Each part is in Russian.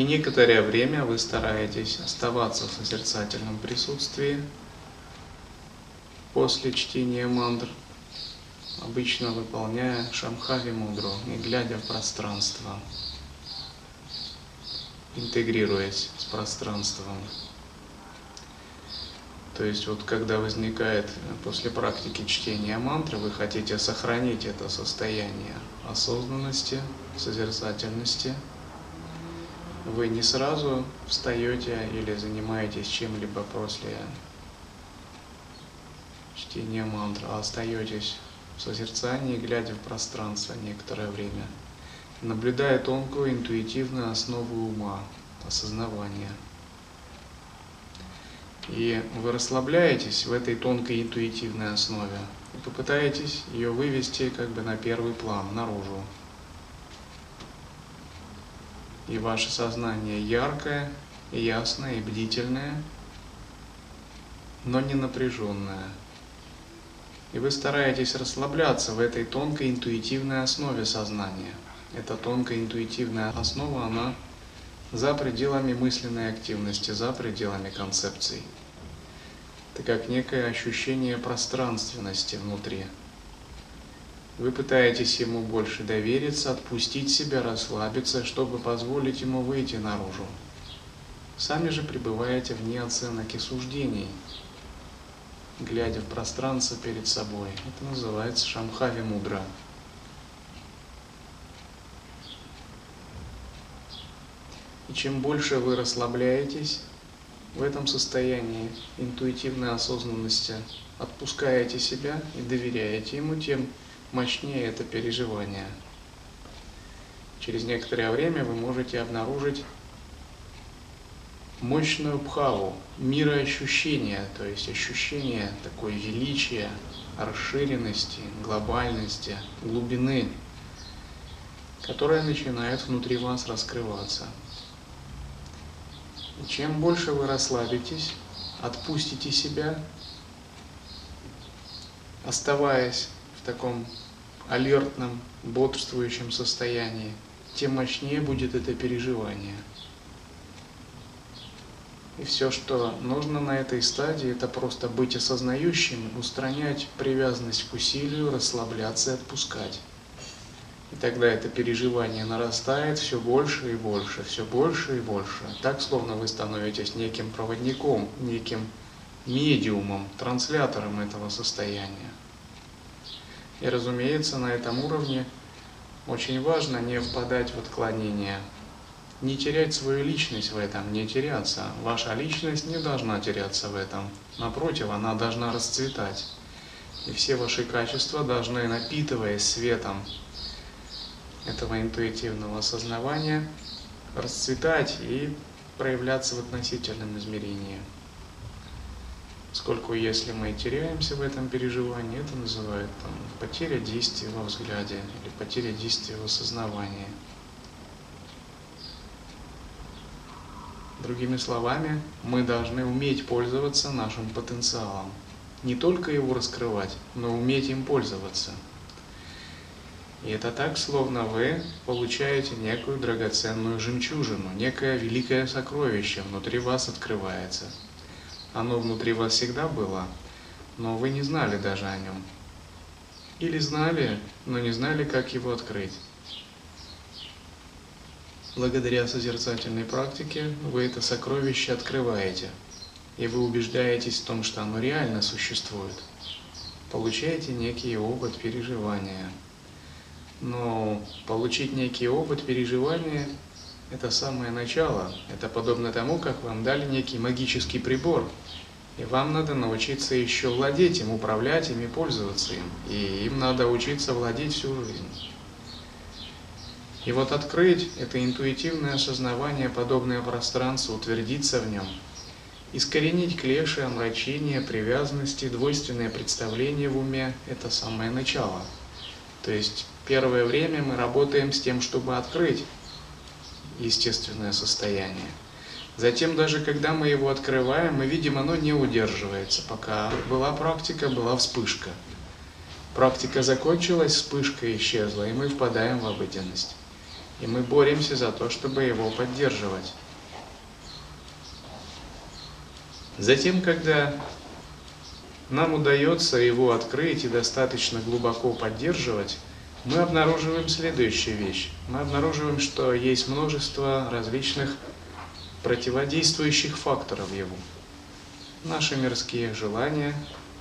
И некоторое время вы стараетесь оставаться в созерцательном присутствии после чтения мантр, обычно выполняя Шамхави мудру и глядя в пространство, интегрируясь с пространством. То есть вот когда возникает после практики чтения мантры, вы хотите сохранить это состояние осознанности, созерцательности, вы не сразу встаете или занимаетесь чем-либо после чтения мантры, а остаетесь в созерцании, глядя в пространство некоторое время, наблюдая тонкую интуитивную основу ума, осознавания. И вы расслабляетесь в этой тонкой интуитивной основе и попытаетесь ее вывести как бы на первый план, наружу. И ваше сознание яркое, ясное и бдительное, но не напряженное. И вы стараетесь расслабляться в этой тонкой интуитивной основе сознания. Эта тонкая интуитивная основа, она за пределами мысленной активности, за пределами концепций. Это как некое ощущение пространственности внутри. Вы пытаетесь ему больше довериться, отпустить себя, расслабиться, чтобы позволить ему выйти наружу. Сами же пребываете вне оценок и суждений, глядя в пространство перед собой. Это называется Шамхави Мудра. И чем больше вы расслабляетесь в этом состоянии интуитивной осознанности, отпускаете себя и доверяете ему, тем мощнее это переживание. Через некоторое время вы можете обнаружить мощную бхаву, мироощущение, то есть ощущение такой величия, расширенности, глобальности, глубины, которая начинает внутри вас раскрываться. И чем больше вы расслабитесь, отпустите себя, оставаясь в таком алертном, бодрствующем состоянии, тем мощнее будет это переживание – и все, что нужно на этой стадии, это просто быть осознающим, устранять привязанность к усилию, расслабляться и отпускать. И тогда это переживание нарастает все больше и больше, все больше и больше. Так, словно вы становитесь неким проводником, неким медиумом, транслятором этого состояния. И, разумеется, на этом уровне очень важно не впадать в отклонение не терять свою личность в этом, не теряться. Ваша личность не должна теряться в этом. Напротив, она должна расцветать. И все ваши качества должны, напитываясь светом этого интуитивного осознавания, расцветать и проявляться в относительном измерении. Сколько если мы теряемся в этом переживании, это называют там, потеря действия во взгляде или потеря действия в осознавании. Другими словами, мы должны уметь пользоваться нашим потенциалом. Не только его раскрывать, но уметь им пользоваться. И это так, словно вы получаете некую драгоценную жемчужину, некое великое сокровище внутри вас открывается. Оно внутри вас всегда было, но вы не знали даже о нем. Или знали, но не знали, как его открыть. Благодаря созерцательной практике вы это сокровище открываете, и вы убеждаетесь в том, что оно реально существует. Получаете некий опыт переживания. Но получить некий опыт переживания – это самое начало. Это подобно тому, как вам дали некий магический прибор, и вам надо научиться еще владеть им, управлять им и пользоваться им. И им надо учиться владеть всю жизнь. И вот открыть это интуитивное осознавание, подобное пространству, утвердиться в нем, искоренить клеши, омрачения, привязанности, двойственное представление в уме – это самое начало. То есть первое время мы работаем с тем, чтобы открыть естественное состояние. Затем, даже когда мы его открываем, мы видим, оно не удерживается. Пока была практика, была вспышка. Практика закончилась, вспышка исчезла, и мы впадаем в обыденность. И мы боремся за то, чтобы его поддерживать. Затем, когда нам удается его открыть и достаточно глубоко поддерживать, мы обнаруживаем следующую вещь. Мы обнаруживаем, что есть множество различных противодействующих факторов его. Наши мирские желания,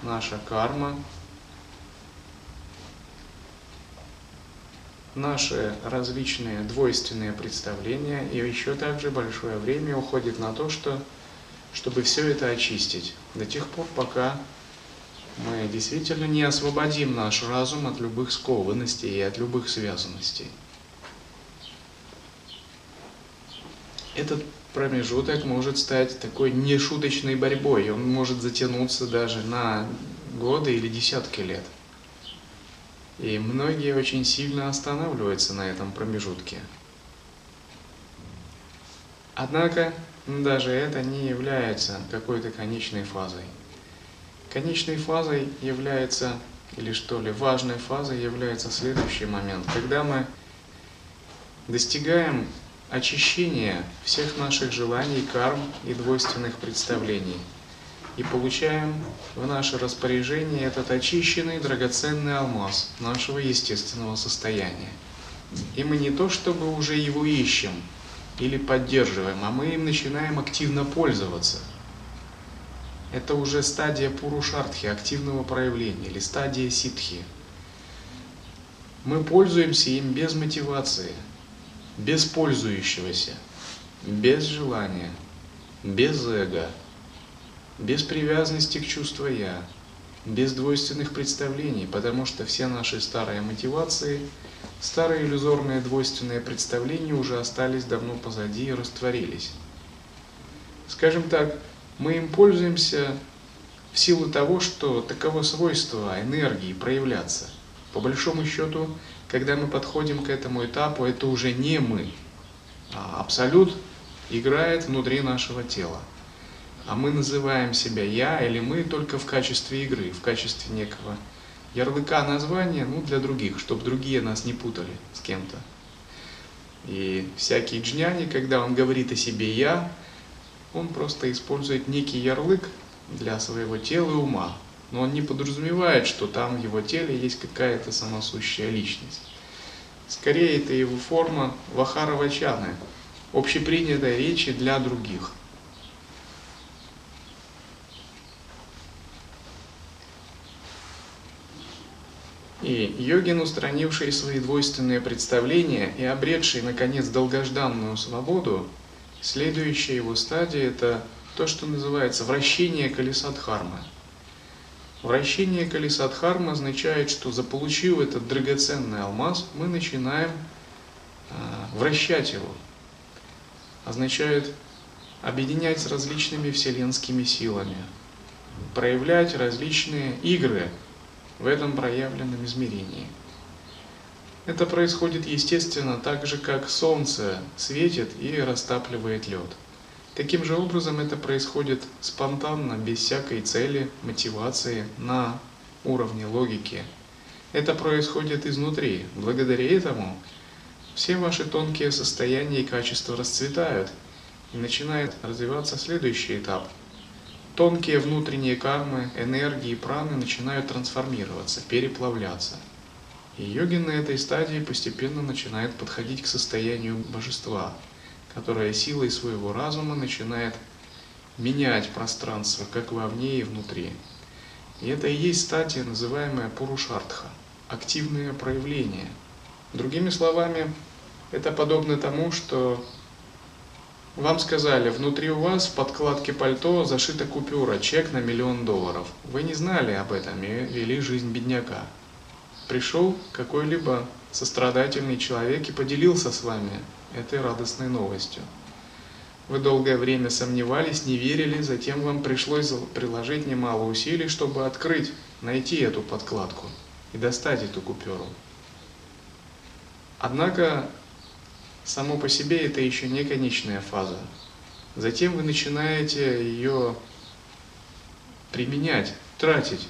наша карма, наши различные двойственные представления, и еще также большое время уходит на то, что, чтобы все это очистить, до тех пор, пока мы действительно не освободим наш разум от любых скованностей и от любых связанностей. Этот промежуток может стать такой нешуточной борьбой, он может затянуться даже на годы или десятки лет. И многие очень сильно останавливаются на этом промежутке. Однако даже это не является какой-то конечной фазой. Конечной фазой является, или что ли, важной фазой является следующий момент, когда мы достигаем очищения всех наших желаний, карм и двойственных представлений и получаем в наше распоряжение этот очищенный драгоценный алмаз нашего естественного состояния. И мы не то чтобы уже его ищем или поддерживаем, а мы им начинаем активно пользоваться – это уже стадия пурушартхи, активного проявления, или стадия ситхи. Мы пользуемся им без мотивации, без пользующегося, без желания, без эго, без привязанности к чувству «я», без двойственных представлений, потому что все наши старые мотивации, старые иллюзорные двойственные представления уже остались давно позади и растворились. Скажем так, мы им пользуемся в силу того, что таково свойство энергии проявляться. По большому счету, когда мы подходим к этому этапу, это уже не мы, а абсолют играет внутри нашего тела. А мы называем себя я или мы только в качестве игры, в качестве некого ярлыка названия, ну, для других, чтобы другие нас не путали с кем-то. И всякий джняни, когда он говорит о себе «я», он просто использует некий ярлык для своего тела и ума, но он не подразумевает, что там в его теле есть какая-то самосущая личность. Скорее, это его форма вахаравачаны, общепринятой речи для других. И йогин, устранивший свои двойственные представления и обретший, наконец, долгожданную свободу, Следующая его стадия – это то, что называется вращение колеса Дхармы. Вращение колеса Дхармы означает, что заполучив этот драгоценный алмаз, мы начинаем а, вращать его. Означает объединять с различными вселенскими силами, проявлять различные игры в этом проявленном измерении – это происходит естественно так же, как Солнце светит и растапливает лед. Таким же образом это происходит спонтанно, без всякой цели, мотивации, на уровне логики. Это происходит изнутри. Благодаря этому все ваши тонкие состояния и качества расцветают, и начинает развиваться следующий этап. Тонкие внутренние кармы, энергии, праны начинают трансформироваться, переплавляться – и йогин на этой стадии постепенно начинает подходить к состоянию божества, которое силой своего разума начинает менять пространство как вовне и внутри. И это и есть стадия, называемая Пурушартха, активное проявление. Другими словами, это подобно тому, что вам сказали, внутри у вас в подкладке пальто зашита купюра, чек на миллион долларов. Вы не знали об этом и вели жизнь бедняка пришел какой-либо сострадательный человек и поделился с вами этой радостной новостью. Вы долгое время сомневались, не верили, затем вам пришлось приложить немало усилий, чтобы открыть, найти эту подкладку и достать эту купюру. Однако само по себе это еще не конечная фаза. Затем вы начинаете ее применять, тратить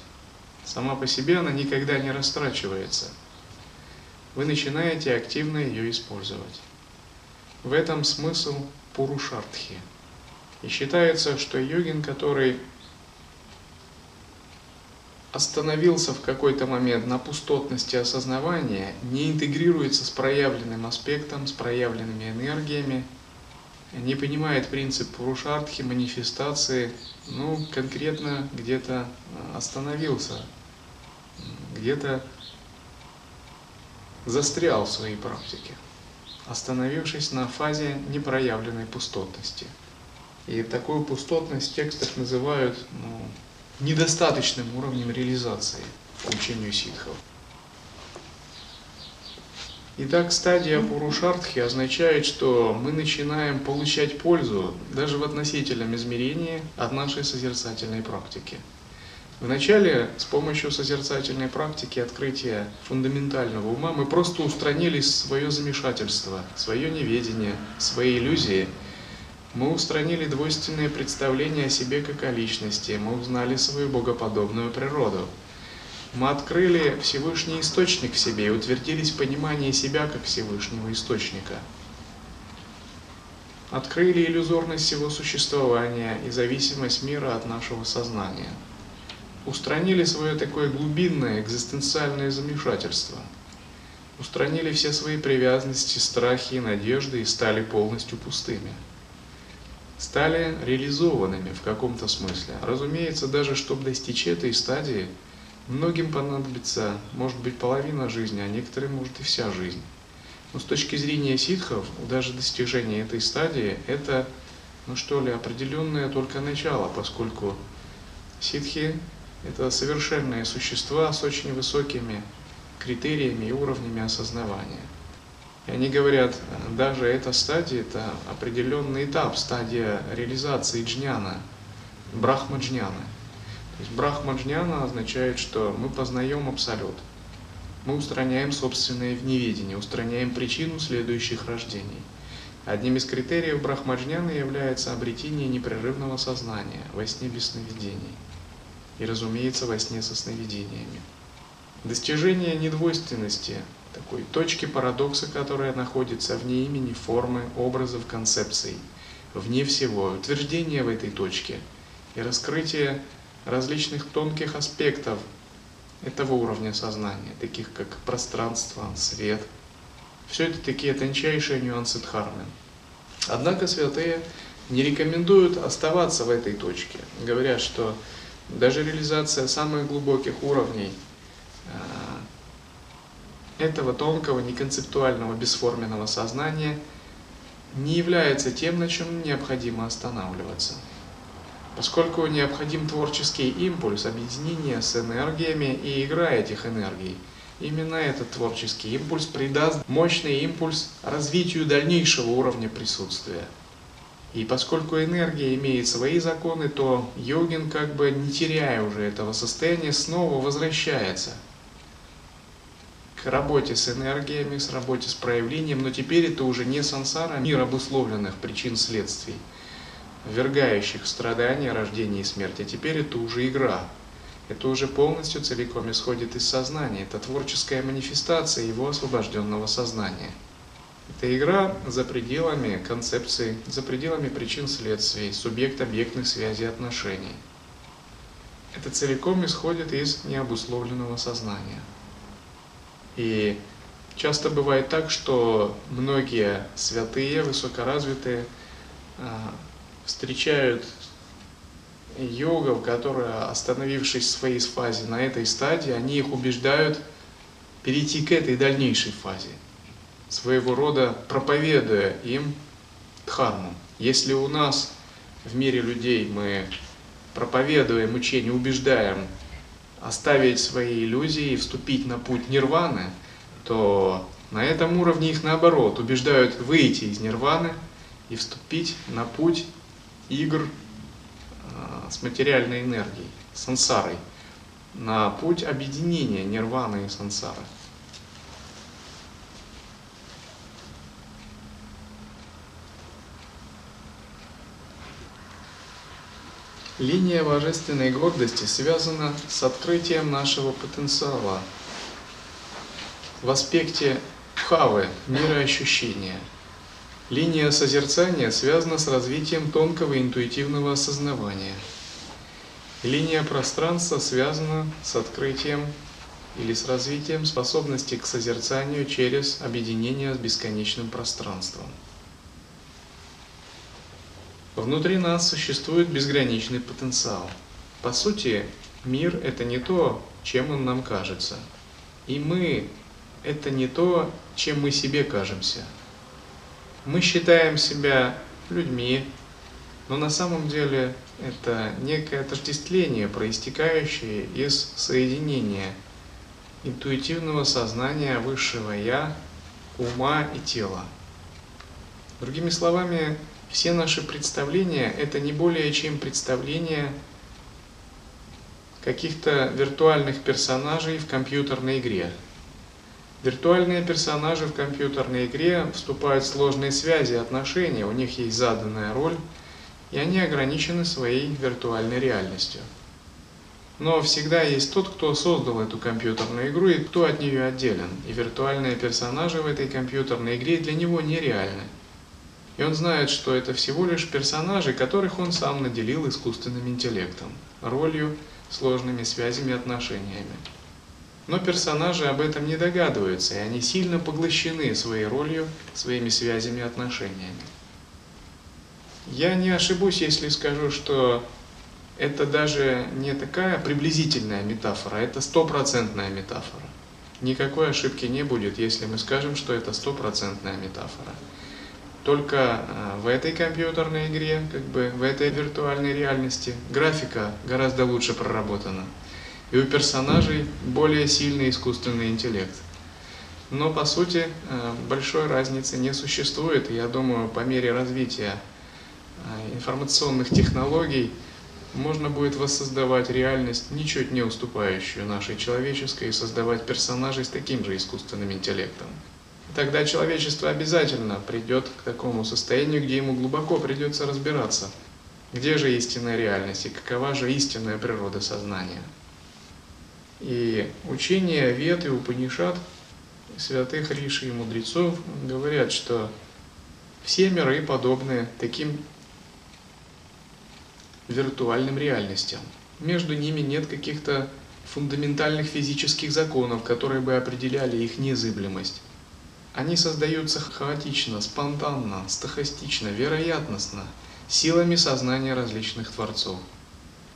Сама по себе она никогда не растрачивается. Вы начинаете активно ее использовать. В этом смысл Пурушартхи. И считается, что йогин, который остановился в какой-то момент на пустотности осознавания, не интегрируется с проявленным аспектом, с проявленными энергиями, не понимает принцип Пурушартхи, манифестации, ну, конкретно где-то остановился, где-то застрял в своей практике, остановившись на фазе непроявленной пустотности. И такую пустотность в текстах называют ну, недостаточным уровнем реализации по учению ситхов. Итак, стадия Пурушартхи означает, что мы начинаем получать пользу даже в относительном измерении от нашей созерцательной практики. Вначале с помощью созерцательной практики открытия фундаментального ума мы просто устранили свое замешательство, свое неведение, свои иллюзии. Мы устранили двойственное представление о себе как о личности, мы узнали свою богоподобную природу. Мы открыли Всевышний Источник в себе и утвердились в понимании себя как Всевышнего Источника. Открыли иллюзорность всего существования и зависимость мира от нашего сознания – устранили свое такое глубинное экзистенциальное замешательство, устранили все свои привязанности, страхи и надежды и стали полностью пустыми. Стали реализованными в каком-то смысле. Разумеется, даже чтобы достичь этой стадии, многим понадобится, может быть, половина жизни, а некоторым, может, и вся жизнь. Но с точки зрения ситхов, даже достижение этой стадии – это, ну что ли, определенное только начало, поскольку ситхи это совершенные существа с очень высокими критериями и уровнями осознавания. И они говорят, даже эта стадия, это определенный этап, стадия реализации джняна, брахма-джняна. То есть брахма-джняна означает, что мы познаем абсолют. Мы устраняем собственное неведение, устраняем причину следующих рождений. Одним из критериев брахмаджняны является обретение непрерывного сознания во сне без сновидений и, разумеется, во сне со сновидениями. Достижение недвойственности, такой точки парадокса, которая находится вне имени, формы, образов, концепций, вне всего, утверждение в этой точке и раскрытие различных тонких аспектов этого уровня сознания, таких как пространство, свет. Все это такие тончайшие нюансы дхармы. Однако святые не рекомендуют оставаться в этой точке. Говорят, что даже реализация самых глубоких уровней э, этого тонкого, неконцептуального, бесформенного сознания не является тем, на чем необходимо останавливаться. Поскольку необходим творческий импульс, объединение с энергиями и игра этих энергий, именно этот творческий импульс придаст мощный импульс развитию дальнейшего уровня присутствия – и поскольку энергия имеет свои законы, то йогин, как бы не теряя уже этого состояния, снова возвращается к работе с энергиями, с работе с проявлением, но теперь это уже не сансара, а мир обусловленных причин следствий, ввергающих страдания, рождение и смерть, а теперь это уже игра. Это уже полностью целиком исходит из сознания, это творческая манифестация его освобожденного сознания. Это игра за пределами концепции, за пределами причин следствий, субъект-объектных связей отношений. Это целиком исходит из необусловленного сознания. И часто бывает так, что многие святые, высокоразвитые, а, встречают йогов, которые, остановившись в своей фазе на этой стадии, они их убеждают перейти к этой дальнейшей фазе – своего рода проповедуя им дхарму. Если у нас в мире людей мы проповедуем учение, убеждаем оставить свои иллюзии и вступить на путь нирваны, то на этом уровне их наоборот убеждают выйти из нирваны и вступить на путь игр а, с материальной энергией, сансарой, на путь объединения нирваны и сансары. Линия божественной гордости связана с открытием нашего потенциала в аспекте хавы, мира ощущения. Линия созерцания связана с развитием тонкого интуитивного осознавания. Линия пространства связана с открытием или с развитием способности к созерцанию через объединение с бесконечным пространством. Внутри нас существует безграничный потенциал. По сути, мир – это не то, чем он нам кажется. И мы – это не то, чем мы себе кажемся. Мы считаем себя людьми, но на самом деле это некое отождествление, проистекающее из соединения интуитивного сознания высшего Я, ума и тела. Другими словами, все наши представления – это не более чем представления каких-то виртуальных персонажей в компьютерной игре. Виртуальные персонажи в компьютерной игре вступают в сложные связи, отношения, у них есть заданная роль, и они ограничены своей виртуальной реальностью. Но всегда есть тот, кто создал эту компьютерную игру и кто от нее отделен. И виртуальные персонажи в этой компьютерной игре для него нереальны. И он знает, что это всего лишь персонажи, которых он сам наделил искусственным интеллектом, ролью, сложными связями и отношениями. Но персонажи об этом не догадываются, и они сильно поглощены своей ролью, своими связями и отношениями. Я не ошибусь, если скажу, что это даже не такая приблизительная метафора, это стопроцентная метафора. Никакой ошибки не будет, если мы скажем, что это стопроцентная метафора. Только э, в этой компьютерной игре, как бы в этой виртуальной реальности, графика гораздо лучше проработана. И у персонажей более сильный искусственный интеллект. Но по сути э, большой разницы не существует. Я думаю, по мере развития э, информационных технологий можно будет воссоздавать реальность, ничуть не уступающую нашей человеческой, и создавать персонажей с таким же искусственным интеллектом. Тогда человечество обязательно придет к такому состоянию, где ему глубоко придется разбираться, где же истинная реальность и какова же истинная природа сознания. И учение Вед и Упанишат, святых Риши и мудрецов говорят, что все миры подобны таким виртуальным реальностям. Между ними нет каких-то фундаментальных физических законов, которые бы определяли их незыблемость. Они создаются хаотично, спонтанно, стахастично, вероятностно, силами сознания различных творцов.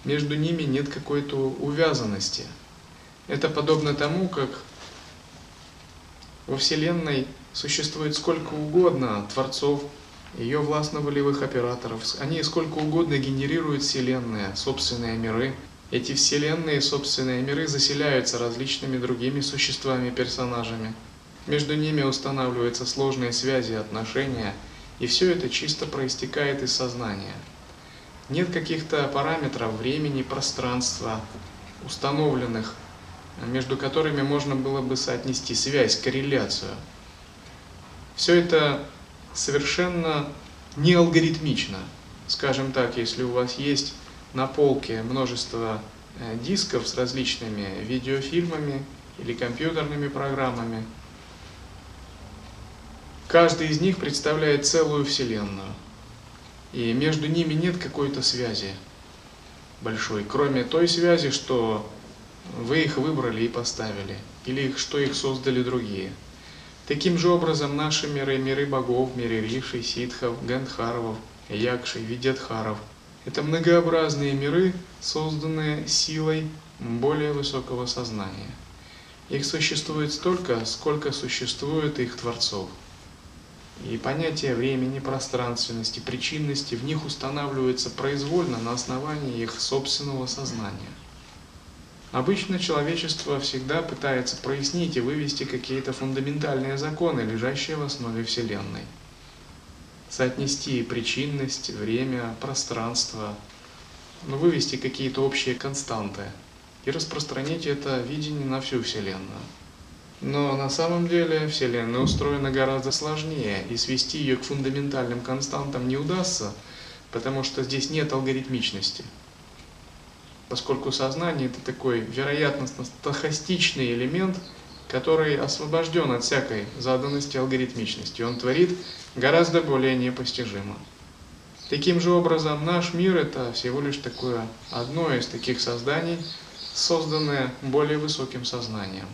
Между ними нет какой-то увязанности. Это подобно тому, как во Вселенной существует сколько угодно творцов, ее властно-волевых операторов. Они сколько угодно генерируют Вселенные, собственные миры. Эти Вселенные, собственные миры заселяются различными другими существами-персонажами. Между ними устанавливаются сложные связи и отношения, и все это чисто проистекает из сознания. Нет каких-то параметров времени, пространства, установленных, между которыми можно было бы соотнести связь, корреляцию. Все это совершенно не алгоритмично. Скажем так, если у вас есть на полке множество э, дисков с различными видеофильмами или компьютерными программами, Каждый из них представляет целую Вселенную. И между ними нет какой-то связи большой, кроме той связи, что вы их выбрали и поставили, или что их создали другие. Таким же образом наши миры, миры богов, миры Риши, Ситхов, Гандхарвов, Якшей, Видятхаров – это многообразные миры, созданные силой более высокого сознания. Их существует столько, сколько существует их творцов – и понятие времени, пространственности, причинности в них устанавливается произвольно на основании их собственного сознания. Обычно человечество всегда пытается прояснить и вывести какие-то фундаментальные законы, лежащие в основе Вселенной. Соотнести причинность, время, пространство, но вывести какие-то общие константы и распространить это видение на всю Вселенную. Но на самом деле Вселенная устроена гораздо сложнее, и свести ее к фундаментальным константам не удастся, потому что здесь нет алгоритмичности. Поскольку сознание это такой вероятностно-стахастичный элемент, который освобожден от всякой заданности алгоритмичности. Он творит гораздо более непостижимо. Таким же образом, наш мир это всего лишь такое одно из таких созданий, созданное более высоким сознанием.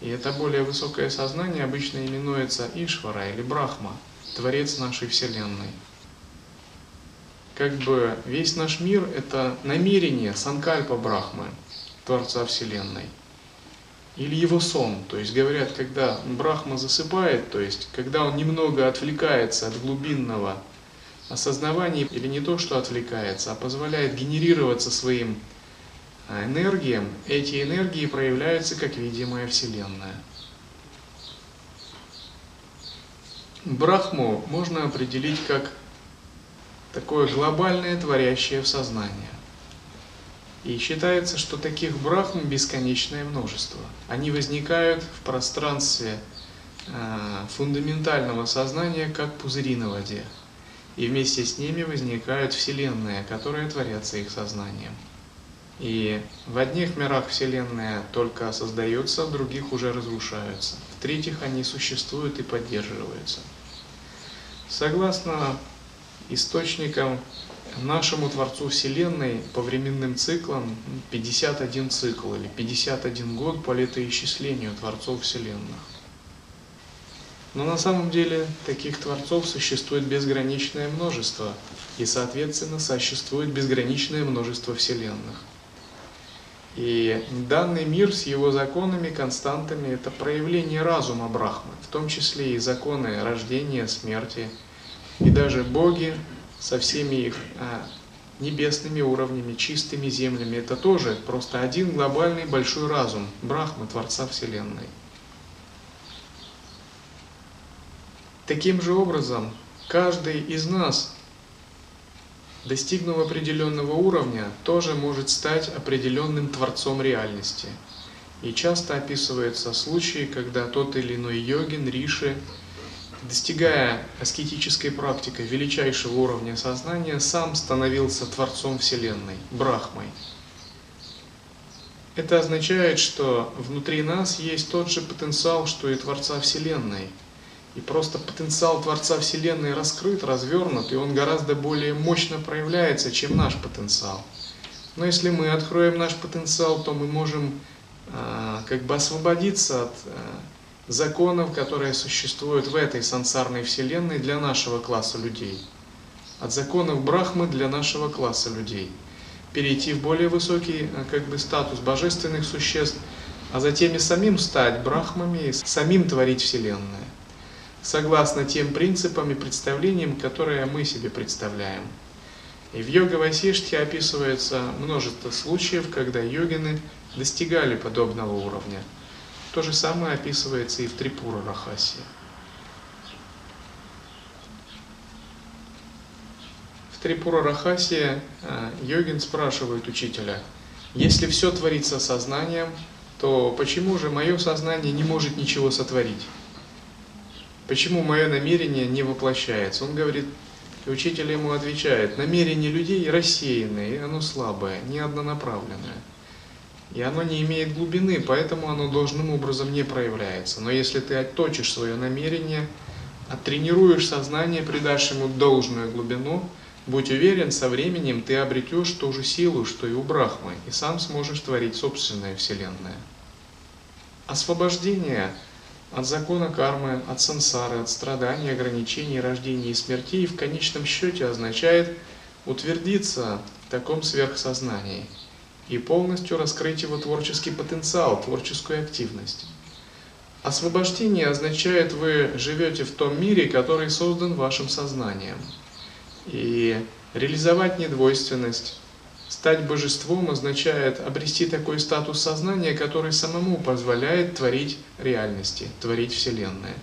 И это более высокое сознание обычно именуется Ишвара или Брахма, Творец нашей Вселенной. Как бы весь наш мир – это намерение Санкальпа Брахмы, Творца Вселенной. Или его сон. То есть говорят, когда Брахма засыпает, то есть когда он немного отвлекается от глубинного осознавание или не то, что отвлекается, а позволяет генерироваться своим энергиям, эти энергии проявляются как видимая Вселенная. Брахму можно определить как такое глобальное творящее в сознание. И считается, что таких брахм бесконечное множество. Они возникают в пространстве э, фундаментального сознания, как пузыри на воде и вместе с ними возникают вселенные, которые творятся их сознанием. И в одних мирах вселенные только создаются, в других уже разрушаются. В-третьих, они существуют и поддерживаются. Согласно источникам, нашему Творцу Вселенной по временным циклам 51 цикл или 51 год по летоисчислению Творцов Вселенных. Но на самом деле таких творцов существует безграничное множество, и, соответственно, существует безграничное множество вселенных. И данный мир с его законами, константами – это проявление разума Брахмы, в том числе и законы рождения, смерти, и даже боги со всеми их а, небесными уровнями, чистыми землями – это тоже просто один глобальный большой разум Брахмы, Творца Вселенной. Таким же образом, каждый из нас, достигнув определенного уровня, тоже может стать определенным творцом реальности. И часто описываются случаи, когда тот или иной йогин, риши, достигая аскетической практикой величайшего уровня сознания, сам становился Творцом Вселенной, Брахмой. Это означает, что внутри нас есть тот же потенциал, что и Творца Вселенной – и просто потенциал Творца Вселенной раскрыт, развернут, и он гораздо более мощно проявляется, чем наш потенциал. Но если мы откроем наш потенциал, то мы можем э, как бы освободиться от э, законов, которые существуют в этой сансарной Вселенной для нашего класса людей. От законов Брахмы для нашего класса людей. Перейти в более высокий как бы, статус божественных существ, а затем и самим стать Брахмами, и самим творить Вселенную согласно тем принципам и представлениям, которые мы себе представляем. И в йога Васиштхе описывается множество случаев, когда йогины достигали подобного уровня. То же самое описывается и в Трипура Рахасе. В Трипура Рахасе э, йогин спрашивает учителя, если все творится сознанием, то почему же мое сознание не может ничего сотворить? Почему мое намерение не воплощается? Он говорит, и учитель ему отвечает, намерение людей рассеянное, и оно слабое, не однонаправленное. И оно не имеет глубины, поэтому оно должным образом не проявляется. Но если ты отточишь свое намерение, оттренируешь сознание, придашь ему должную глубину, будь уверен, со временем ты обретешь ту же силу, что и у Брахмы, и сам сможешь творить собственное Вселенное. Освобождение от закона кармы, от сансары, от страданий, ограничений, рождения и смерти, и в конечном счете означает утвердиться в таком сверхсознании и полностью раскрыть его творческий потенциал, творческую активность. Освобождение означает, вы живете в том мире, который создан вашим сознанием. И реализовать недвойственность, Стать божеством означает обрести такой статус сознания, который самому позволяет творить реальности, творить Вселенная.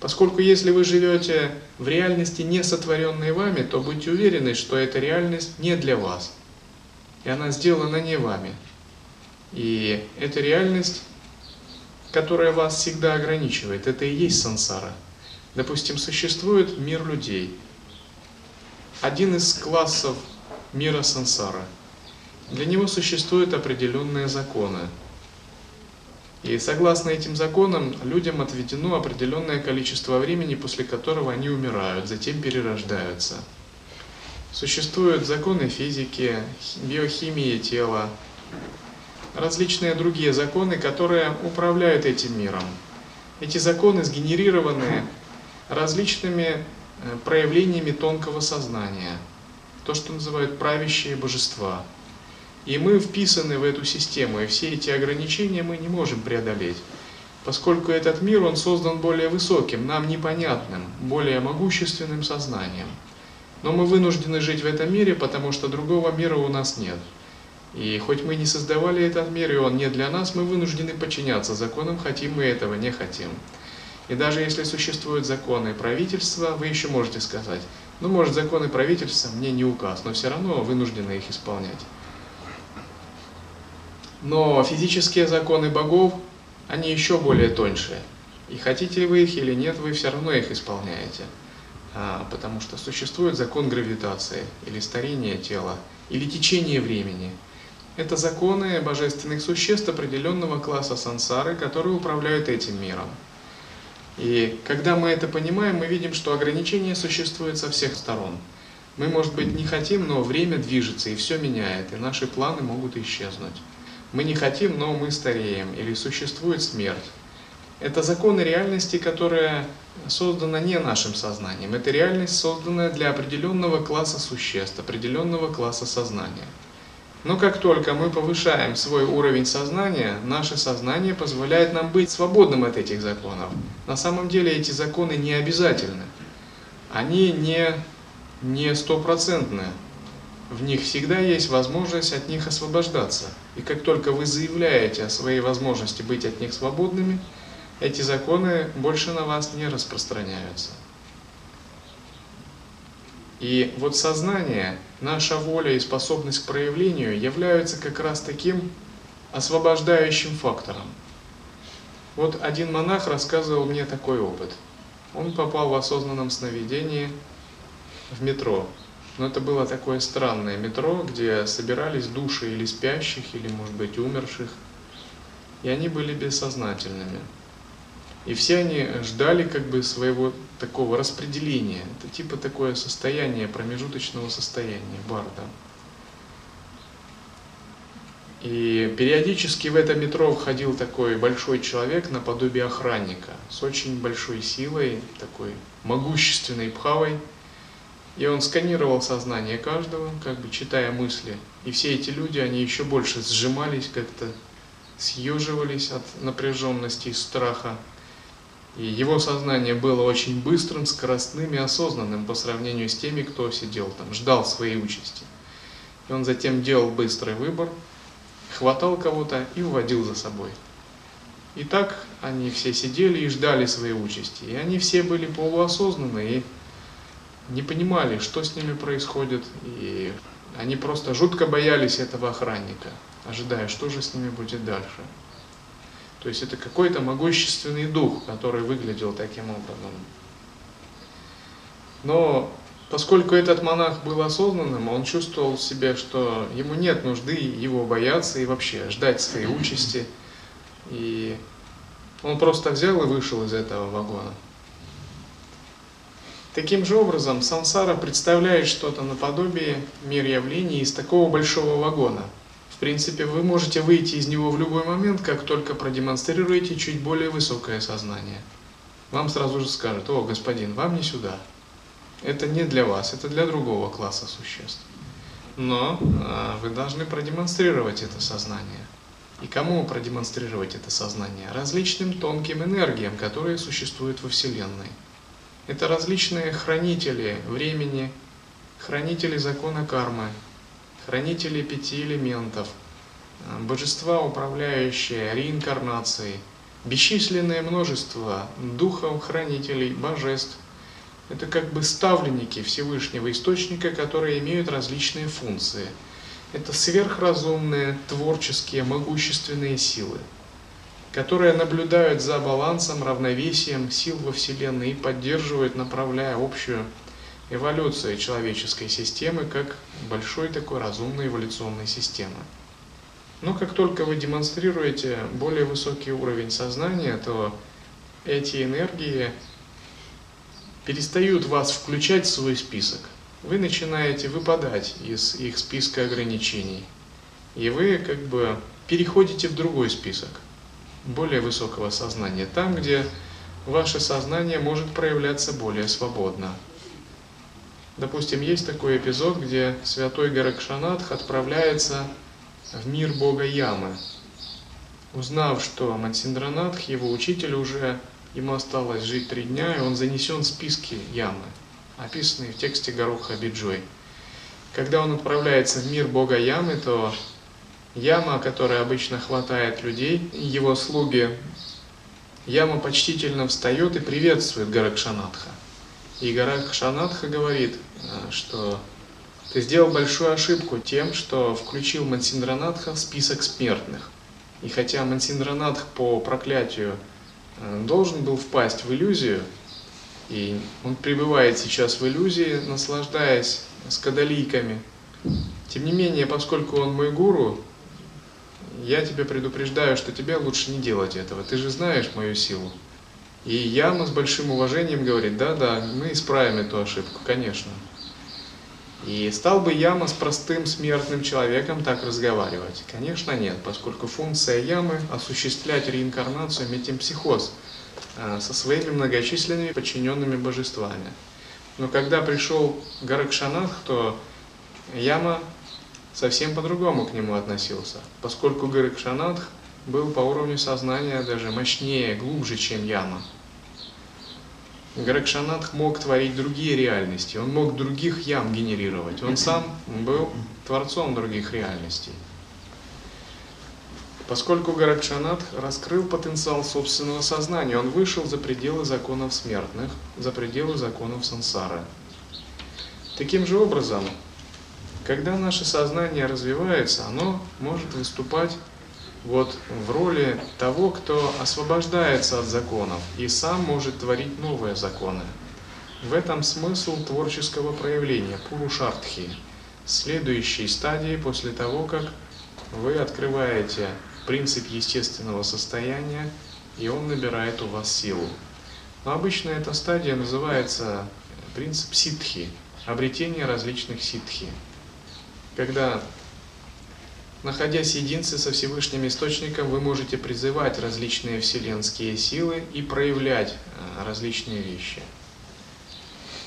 Поскольку если вы живете в реальности, не сотворенной вами, то будьте уверены, что эта реальность не для вас. И она сделана не вами. И эта реальность, которая вас всегда ограничивает, это и есть сансара. Допустим, существует мир людей. Один из классов мира сансара. Для него существуют определенные законы. И согласно этим законам, людям отведено определенное количество времени, после которого они умирают, затем перерождаются. Существуют законы физики, биохимии тела, различные другие законы, которые управляют этим миром. Эти законы сгенерированы различными э, проявлениями тонкого сознания, то, что называют правящие божества. И мы вписаны в эту систему, и все эти ограничения мы не можем преодолеть, поскольку этот мир, он создан более высоким, нам непонятным, более могущественным сознанием. Но мы вынуждены жить в этом мире, потому что другого мира у нас нет. И хоть мы не создавали этот мир, и он не для нас, мы вынуждены подчиняться законам, хотим мы этого, не хотим. И даже если существуют законы правительства, вы еще можете сказать, ну, может, законы правительства мне не указ, но все равно вынуждены их исполнять. Но физические законы богов, они еще более тоньшие. И хотите вы их или нет, вы все равно их исполняете. А, потому что существует закон гравитации, или старения тела, или течение времени – это законы божественных существ определенного класса сансары, которые управляют этим миром. И когда мы это понимаем, мы видим, что ограничения существуют со всех сторон. Мы, может быть, не хотим, но время движется и все меняет, и наши планы могут исчезнуть. Мы не хотим, но мы стареем, или существует смерть. Это законы реальности, которая создана не нашим сознанием. Это реальность, созданная для определенного класса существ, определенного класса сознания. Но как только мы повышаем свой уровень сознания, наше сознание позволяет нам быть свободным от этих законов. На самом деле эти законы не обязательны. Они не, не стопроцентные. В них всегда есть возможность от них освобождаться. И как только вы заявляете о своей возможности быть от них свободными, эти законы больше на вас не распространяются. И вот сознание, наша воля и способность к проявлению являются как раз таким освобождающим фактором. Вот один монах рассказывал мне такой опыт. Он попал в осознанном сновидении в метро. Но это было такое странное метро, где собирались души или спящих, или, может быть, умерших. И они были бессознательными. И все они ждали как бы своего такого распределения. Это типа такое состояние, промежуточного состояния, барда. И периодически в это метро входил такой большой человек наподобие охранника, с очень большой силой, такой могущественной пхавой. И он сканировал сознание каждого, как бы читая мысли. И все эти люди, они еще больше сжимались, как-то съеживались от напряженности и страха. И его сознание было очень быстрым, скоростным и осознанным по сравнению с теми, кто сидел там, ждал своей участи. И он затем делал быстрый выбор, хватал кого-то и уводил за собой. И так они все сидели и ждали своей участи. И они все были полуосознанны и не понимали, что с ними происходит. И они просто жутко боялись этого охранника, ожидая, что же с ними будет дальше. То есть это какой-то могущественный дух, который выглядел таким образом. Но поскольку этот монах был осознанным, он чувствовал в себе, что ему нет нужды его бояться и вообще ждать своей участи. И он просто взял и вышел из этого вагона. Таким же образом, сансара представляет что-то наподобие мир явлений из такого большого вагона – принципе, вы можете выйти из него в любой момент, как только продемонстрируете чуть более высокое сознание. Вам сразу же скажут, о, господин, вам не сюда. Это не для вас, это для другого класса существ. Но э, вы должны продемонстрировать это сознание. И кому продемонстрировать это сознание? Различным тонким энергиям, которые существуют во Вселенной. Это различные хранители времени, хранители закона кармы, хранители пяти элементов, э, божества, управляющие реинкарнацией, бесчисленное множество духов, хранителей, божеств. Это как бы ставленники Всевышнего Источника, которые имеют различные функции. Это сверхразумные, творческие, могущественные силы, которые наблюдают за балансом, равновесием сил во Вселенной и поддерживают, направляя общую эволюция человеческой системы как большой такой разумной эволюционной системы. Но как только вы демонстрируете более высокий уровень сознания, то эти энергии перестают вас включать в свой список. Вы начинаете выпадать из их списка ограничений. И вы как бы переходите в другой список, более высокого сознания, там, где ваше сознание может проявляться более свободно. Допустим, есть такой эпизод, где святой Гаракшанатх отправляется в мир бога Ямы. Узнав, что Мансиндранатх, его учитель, уже ему осталось жить три дня, и он занесен в списки Ямы, описанные в тексте Гороха Биджой. Когда он отправляется в мир бога Ямы, то Яма, которая обычно хватает людей, его слуги, Яма почтительно встает и приветствует Гаракшанатха. И Гаракшанатха говорит, э, что ты сделал большую ошибку тем, что включил Мансиндранатха в список смертных. И хотя Мансиндранатх по проклятию э, должен был впасть в иллюзию, и он пребывает сейчас в иллюзии, наслаждаясь скадалийками, тем не менее, поскольку он мой гуру, я тебя предупреждаю, что тебе лучше не делать этого. Ты же знаешь мою силу. И Яма с большим уважением говорит, да-да, мы исправим эту ошибку, конечно. И стал бы Яма с простым смертным человеком так разговаривать? Конечно нет, поскольку функция Ямы – осуществлять реинкарнацию метемпсихоз э, со своими многочисленными подчиненными божествами. Но когда пришел Гаракшанах, то Яма совсем по-другому к нему относился, поскольку Гаракшанатх был по уровню сознания даже мощнее, глубже, чем Яма. Гаракшанатх мог творить другие реальности, он мог других ям генерировать, он сам был творцом других реальностей. Поскольку Гаракшанат раскрыл потенциал собственного сознания, он вышел за пределы законов смертных, за пределы законов сансары. Таким же образом, когда наше сознание развивается, оно может выступать вот в роли того, кто освобождается от законов и сам может творить новые законы. В этом смысл творческого проявления Пурушартхи, следующей стадии после того, как вы открываете принцип естественного состояния, и он набирает у вас силу. Но обычно эта стадия называется принцип ситхи, обретение различных ситхи когда, находясь единстве со Всевышним Источником, вы можете призывать различные вселенские силы и проявлять э, различные вещи.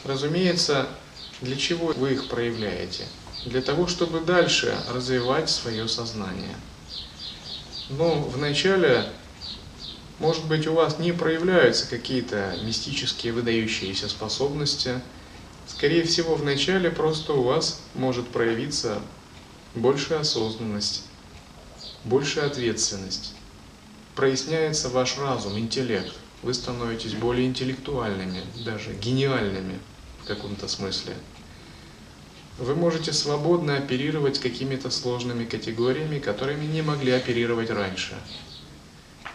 Разумеется, для чего вы их проявляете? Для того, чтобы дальше развивать свое сознание. Но вначале, может быть, у вас не проявляются какие-то мистические выдающиеся способности – Скорее всего, вначале просто у вас может проявиться большая осознанность, большая ответственность. Проясняется ваш разум, интеллект. Вы становитесь более интеллектуальными, даже гениальными в каком-то смысле. Вы можете свободно оперировать какими-то сложными категориями, которыми не могли оперировать раньше.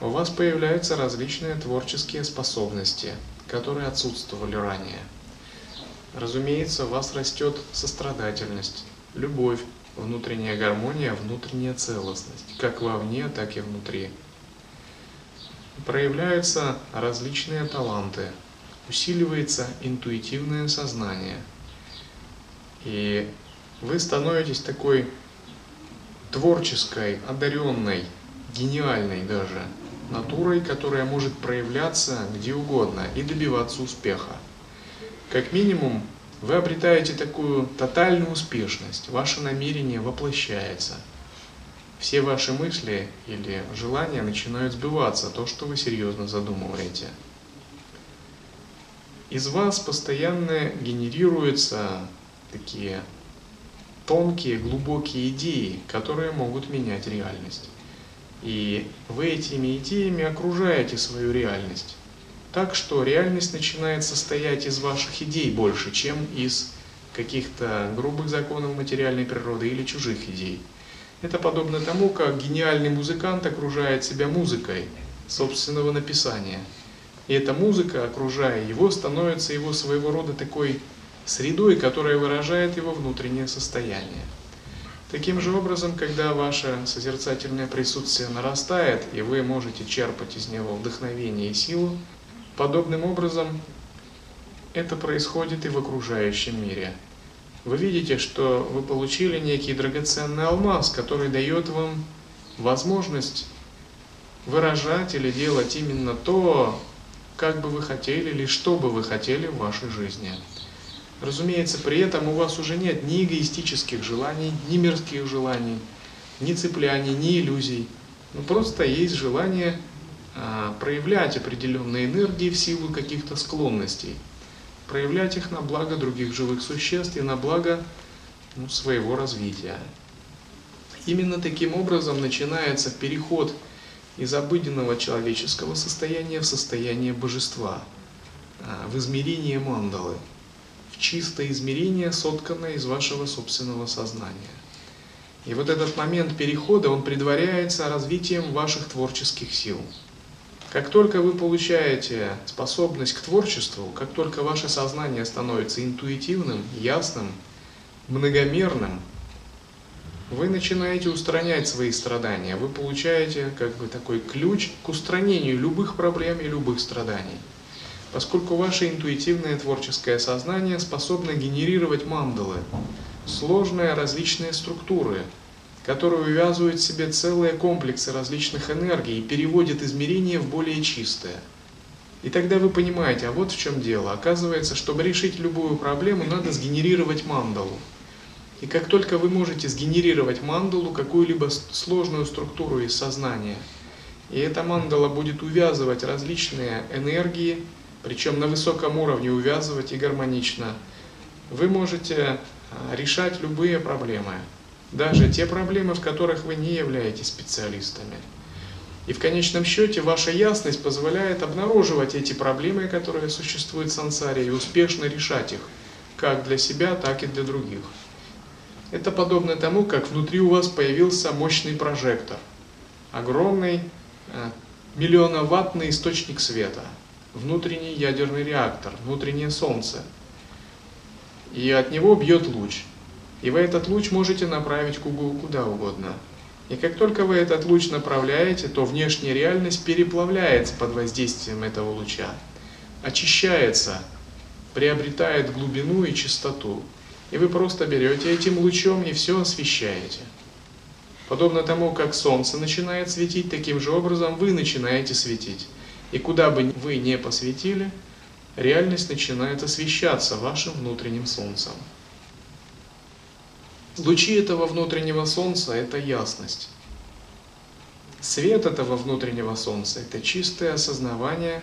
У вас появляются различные творческие способности, которые отсутствовали ранее. Разумеется, у вас растет сострадательность, любовь, внутренняя гармония, внутренняя целостность, как вовне, так и внутри. Проявляются различные таланты, усиливается интуитивное сознание. И вы становитесь такой творческой, одаренной, гениальной даже натурой, которая может проявляться где угодно и добиваться успеха. Как минимум, вы обретаете такую тотальную успешность, ваше намерение воплощается. Все ваши мысли или желания начинают сбываться, то, что вы серьезно задумываете. Из вас постоянно генерируются такие тонкие, глубокие идеи, которые могут менять реальность. И вы этими идеями окружаете свою реальность. Так что реальность начинает состоять из ваших идей больше, чем из каких-то грубых законов материальной природы или чужих идей. Это подобно тому, как гениальный музыкант окружает себя музыкой собственного написания. И эта музыка, окружая его, становится его своего рода такой средой, которая выражает его внутреннее состояние. Таким же образом, когда ваше созерцательное присутствие нарастает, и вы можете черпать из него вдохновение и силу, подобным образом это происходит и в окружающем мире. Вы видите, что вы получили некий драгоценный алмаз, который дает вам возможность выражать или делать именно то, как бы вы хотели или что бы вы хотели в вашей жизни. Разумеется, при этом у вас уже нет ни эгоистических желаний, ни мирских желаний, ни цепляний, ни иллюзий. Ну, просто есть желание проявлять определенные энергии в силу каких-то склонностей, проявлять их на благо других живых существ и на благо ну, своего развития. Именно таким образом начинается переход из обыденного человеческого состояния в состояние божества, а, в измерение мандалы – чистое измерение, сотканное из вашего собственного сознания. И вот этот момент перехода, он предваряется развитием ваших творческих сил. Как только вы получаете способность к творчеству, как только ваше сознание становится интуитивным, ясным, многомерным, вы начинаете устранять свои страдания, вы получаете как бы такой ключ к устранению любых проблем и любых страданий. Поскольку ваше интуитивное творческое сознание способно генерировать мандалы, сложные различные структуры, которые увязывают в себе целые комплексы различных энергий и переводят измерения в более чистое. И тогда вы понимаете, а вот в чем дело. Оказывается, чтобы решить любую проблему, надо сгенерировать мандалу. И как только вы можете сгенерировать мандалу, какую-либо сложную структуру из сознания, и эта мандала будет увязывать различные энергии, причем на высоком уровне увязывать и гармонично, вы можете а, решать любые проблемы, даже те проблемы, в которых вы не являетесь специалистами. И в конечном счете ваша ясность позволяет обнаруживать эти проблемы, которые существуют в сансаре, и успешно решать их, как для себя, так и для других. Это подобно тому, как внутри у вас появился мощный прожектор, огромный а, миллионоваттный источник света – внутренний ядерный реактор, внутреннее Солнце. И от него бьет луч. И вы этот луч можете направить куда угодно. И как только вы этот луч направляете, то внешняя реальность переплавляется под воздействием этого луча, очищается, приобретает глубину и чистоту. И вы просто берете этим лучом и все освещаете. Подобно тому, как солнце начинает светить, таким же образом вы начинаете светить. И куда бы вы ни посветили, реальность начинает освещаться вашим внутренним солнцем. Лучи этого внутреннего солнца – это ясность. Свет этого внутреннего солнца – это чистое осознавание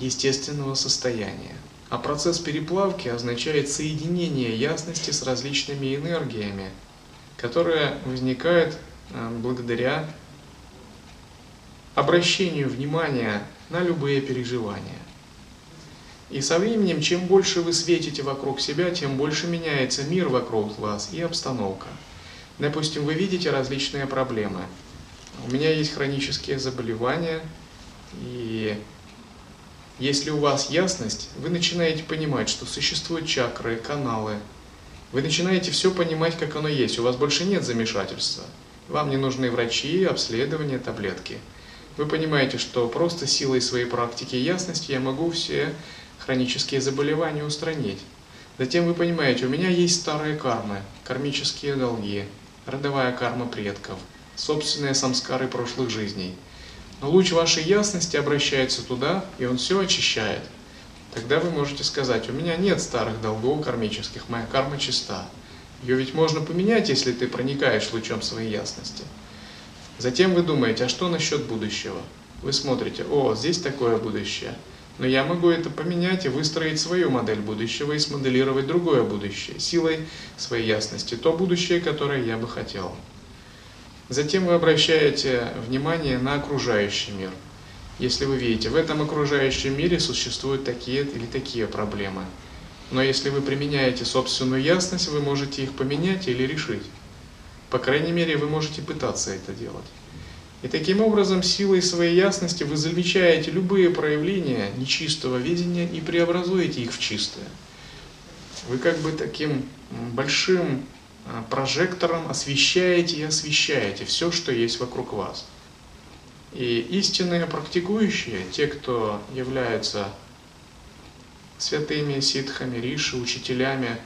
естественного состояния. А процесс переплавки означает соединение ясности с различными энергиями, которые возникают э, благодаря обращению внимания на любые переживания. И со временем, чем больше вы светите вокруг себя, тем больше меняется мир вокруг вас и обстановка. Допустим, вы видите различные проблемы. У меня есть хронические заболевания, и если у вас ясность, вы начинаете понимать, что существуют чакры, каналы. Вы начинаете все понимать, как оно есть. У вас больше нет замешательства. Вам не нужны врачи, обследования, таблетки – вы понимаете, что просто силой своей практики и ясности я могу все хронические заболевания устранить. Затем вы понимаете, у меня есть старые кармы, кармические долги, родовая карма предков, собственные самскары прошлых жизней. Но луч вашей ясности обращается туда, и он все очищает. Тогда вы можете сказать, у меня нет старых долгов кармических, моя карма чиста. Ее ведь можно поменять, если ты проникаешь лучом своей ясности. Затем вы думаете, а что насчет будущего? Вы смотрите, о, здесь такое будущее. Но я могу это поменять и выстроить свою модель будущего и смоделировать другое будущее, силой своей ясности, то будущее, которое я бы хотел. Затем вы обращаете внимание на окружающий мир. Если вы видите, в этом окружающем мире существуют такие или такие проблемы. Но если вы применяете собственную ясность, вы можете их поменять или решить. По крайней мере, вы можете пытаться это делать. И таким образом, силой своей ясности вы замечаете любые проявления нечистого видения и преобразуете их в чистое. Вы как бы таким большим а, прожектором освещаете и освещаете все, что есть вокруг вас. И истинные практикующие, те, кто являются святыми ситхами, риши, учителями,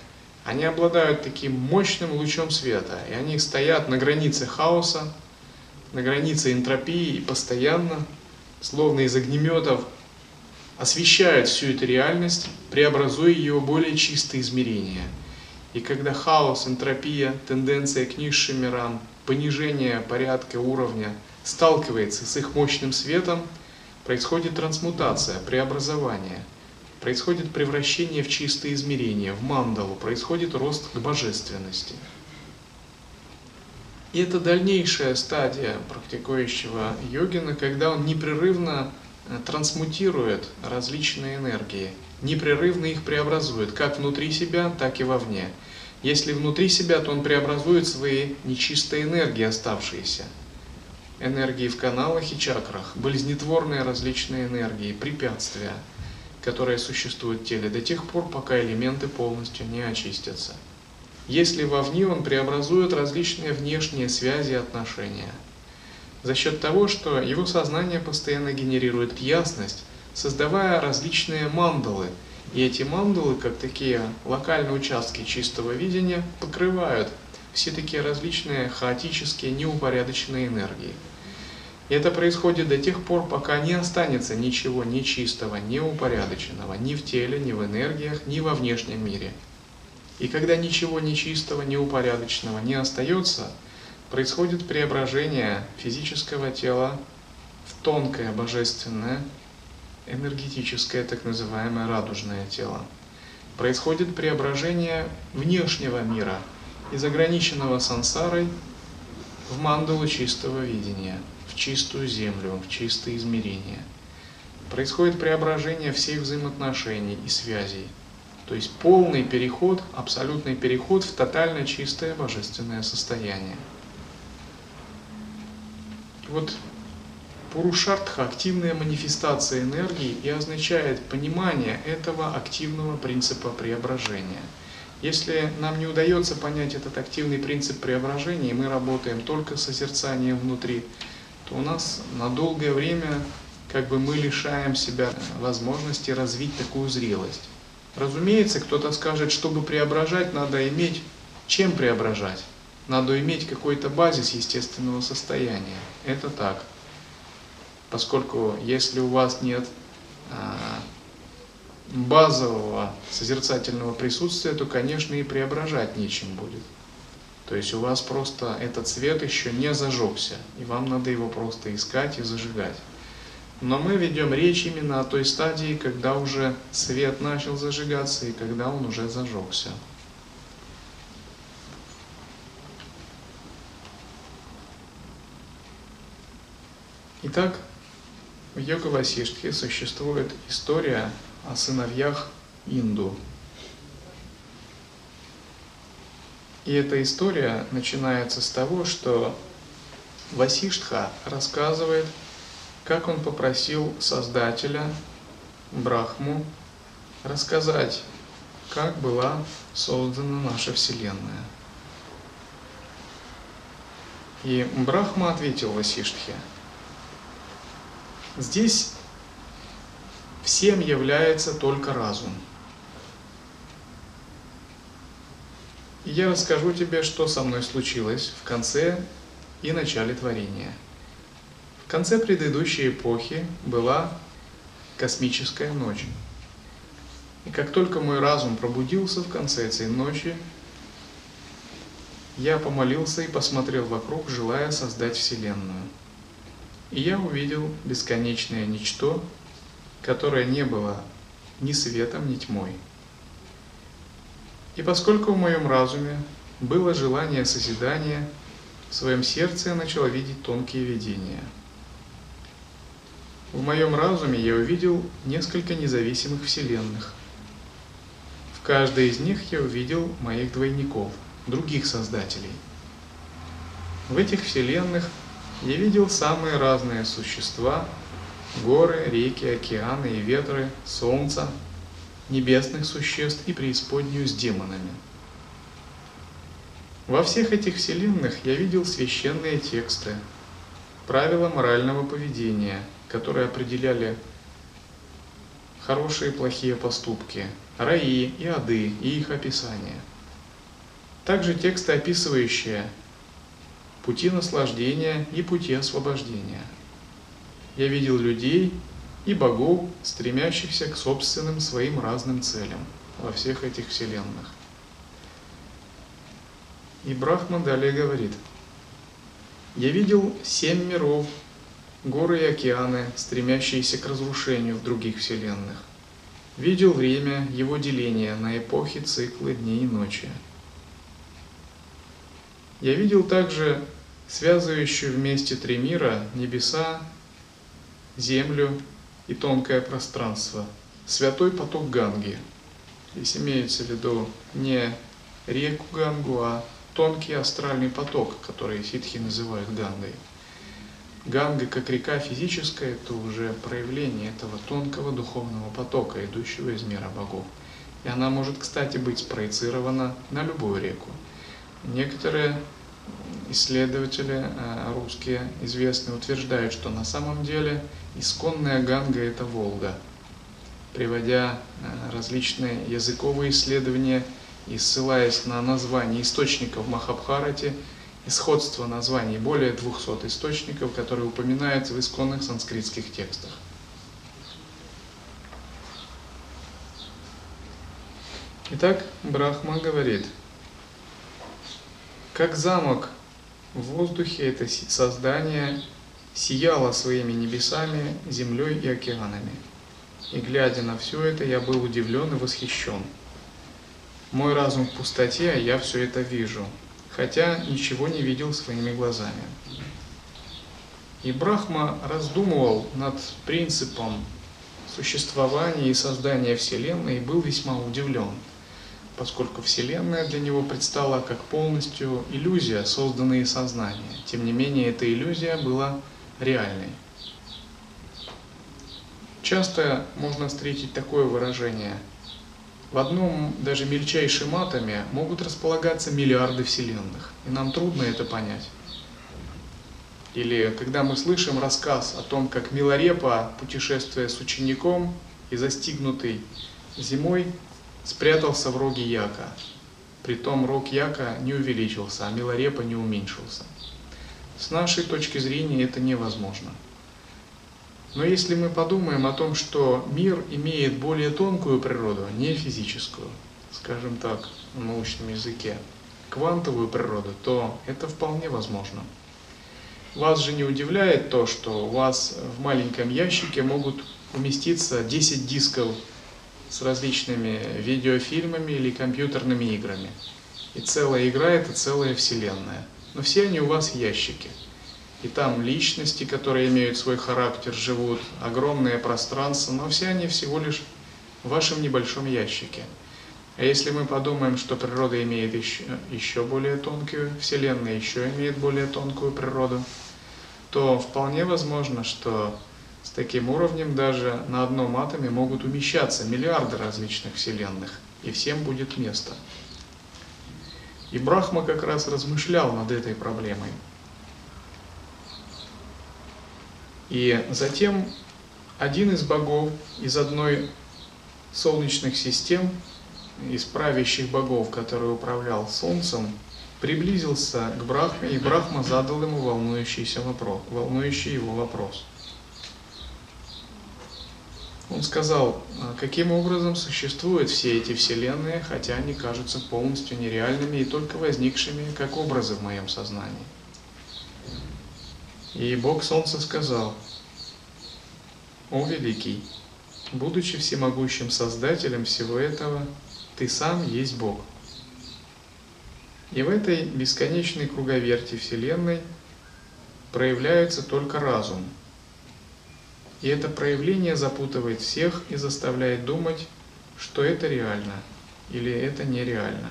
они обладают таким мощным лучом света, и они стоят на границе хаоса, на границе энтропии и постоянно, словно из огнеметов, освещают всю эту реальность, преобразуя ее в более чистые измерения. И когда хаос, энтропия, тенденция к низшим мирам, понижение порядка уровня сталкивается с их мощным светом, происходит трансмутация, преобразование – происходит превращение в чистое измерение, в мандалу, происходит рост к божественности. И это дальнейшая стадия практикующего йогина, когда он непрерывно э, трансмутирует различные энергии, непрерывно их преобразует, как внутри себя, так и вовне. Если внутри себя, то он преобразует свои нечистые энергии, оставшиеся. Энергии в каналах и чакрах, болезнетворные различные энергии, препятствия – которые существуют в теле, до тех пор, пока элементы полностью не очистятся. Если вовне он преобразует различные внешние связи и отношения. За счет того, что его сознание постоянно генерирует ясность, создавая различные мандалы, и эти мандалы, как такие локальные участки чистого видения, покрывают все такие различные хаотические, неупорядоченные энергии – и это происходит до тех пор, пока не останется ничего нечистого, неупорядоченного ни в теле, ни в энергиях, ни во внешнем мире. И когда ничего нечистого, неупорядоченного не остается, происходит преображение физического тела в тонкое божественное, энергетическое, так называемое радужное тело. Происходит преображение внешнего мира из ограниченного сансарой в мандалу чистого видения – чистую землю, в чистые измерения. Происходит преображение всех взаимоотношений и связей. То есть полный переход, абсолютный переход в тотально чистое божественное состояние. И вот Пурушартха – активная манифестация энергии и означает понимание этого активного принципа преображения. Если нам не удается понять этот активный принцип преображения, и мы работаем только с созерцанием внутри, то у нас на долгое время как бы мы лишаем себя возможности развить такую зрелость. Разумеется, кто-то скажет, чтобы преображать, надо иметь чем преображать. Надо иметь какой-то базис естественного состояния. Это так. Поскольку если у вас нет а, базового созерцательного присутствия, то, конечно, и преображать нечем будет. То есть у вас просто этот свет еще не зажегся, и вам надо его просто искать и зажигать. Но мы ведем речь именно о той стадии, когда уже свет начал зажигаться и когда он уже зажегся. Итак, в йога Васиштхе существует история о сыновьях Инду, И эта история начинается с того, что Васиштха рассказывает, как он попросил Создателя, Брахму, рассказать, как была создана наша Вселенная. И Брахма ответил Васиштхе, здесь всем является только разум – И я расскажу тебе, что со мной случилось в конце и начале творения. В конце предыдущей эпохи была космическая ночь. И как только мой разум пробудился в конце этой ночи, я помолился и посмотрел вокруг, желая создать Вселенную. И я увидел бесконечное ничто, которое не было ни светом, ни тьмой – и поскольку в моем разуме было желание созидания, в своем сердце я начал видеть тонкие видения. В моем разуме я увидел несколько независимых вселенных. В каждой из них я увидел моих двойников, других создателей. В этих вселенных я видел самые разные существа, горы, реки, океаны и ветры, солнце, небесных существ и преисподнюю с демонами. Во всех этих вселенных я видел священные тексты, правила морального поведения, которые определяли хорошие и плохие поступки, раи и ады и их описания. Также тексты, описывающие пути наслаждения и пути освобождения. Я видел людей и богов, стремящихся к собственным своим разным целям во всех этих вселенных. И Брахма далее говорит, «Я видел семь миров, горы и океаны, стремящиеся к разрушению в других вселенных. Видел время его деления на эпохи, циклы, дней и ночи. Я видел также связывающую вместе три мира, небеса, землю и тонкое пространство, святой поток Ганги. Здесь имеется в виду не реку Гангу, а тонкий астральный поток, который ситхи называют Гангой. Ганга как река физическая – это уже проявление этого тонкого духовного потока, идущего из мира богов. И она может, кстати, быть спроецирована на любую реку. Некоторые исследователи э, русские известные утверждают, что на самом деле исконная Ганга – это Волга, приводя э, различные языковые исследования и ссылаясь на названия источников Махабхарате и сходство названий более 200 источников, которые упоминаются в исконных санскритских текстах. Итак, Брахма говорит, как замок в воздухе это создание сияло своими небесами, землей и океанами. И глядя на все это, я был удивлен и восхищен. Мой разум в пустоте, а я все это вижу, хотя ничего не видел своими глазами. И Брахма раздумывал над принципом существования и создания Вселенной и был весьма удивлен – поскольку Вселенная для него предстала как полностью иллюзия, созданная из сознания. Тем не менее, эта иллюзия была реальной. Часто можно встретить такое выражение. В одном даже мельчайшем атоме могут располагаться миллиарды вселенных, и нам трудно это понять. Или когда мы слышим рассказ о том, как Миларепа, путешествуя с учеником и застигнутый зимой, спрятался в роге яка. Притом рог яка не увеличился, а милорепа не уменьшился. С нашей точки зрения это невозможно. Но если мы подумаем о том, что мир имеет более тонкую природу, не физическую, скажем так, на научном языке, квантовую природу, то это вполне возможно. Вас же не удивляет то, что у вас в маленьком ящике могут уместиться 10 дисков с различными видеофильмами или компьютерными играми. И целая игра – это целая вселенная. Но все они у вас ящики. И там личности, которые имеют свой характер, живут, огромное пространство, но все они всего лишь в вашем небольшом ящике. А если мы подумаем, что природа имеет еще, еще более тонкую, Вселенная еще имеет более тонкую природу, то вполне возможно, что с таким уровнем даже на одном атоме могут умещаться миллиарды различных вселенных, и всем будет место. И Брахма как раз размышлял над этой проблемой. И затем один из богов из одной солнечных систем, из правящих богов, который управлял Солнцем, приблизился к Брахме, и Брахма задал ему волнующийся вопрос, волнующий его вопрос – он сказал, «А каким образом существуют все эти вселенные, хотя они кажутся полностью нереальными и только возникшими как образы в моем сознании. И Бог Солнца сказал, «О Великий, будучи всемогущим Создателем всего этого, ты сам есть Бог». И в этой бесконечной круговерти Вселенной проявляется только разум – и это проявление запутывает всех и заставляет думать, что это реально или это нереально.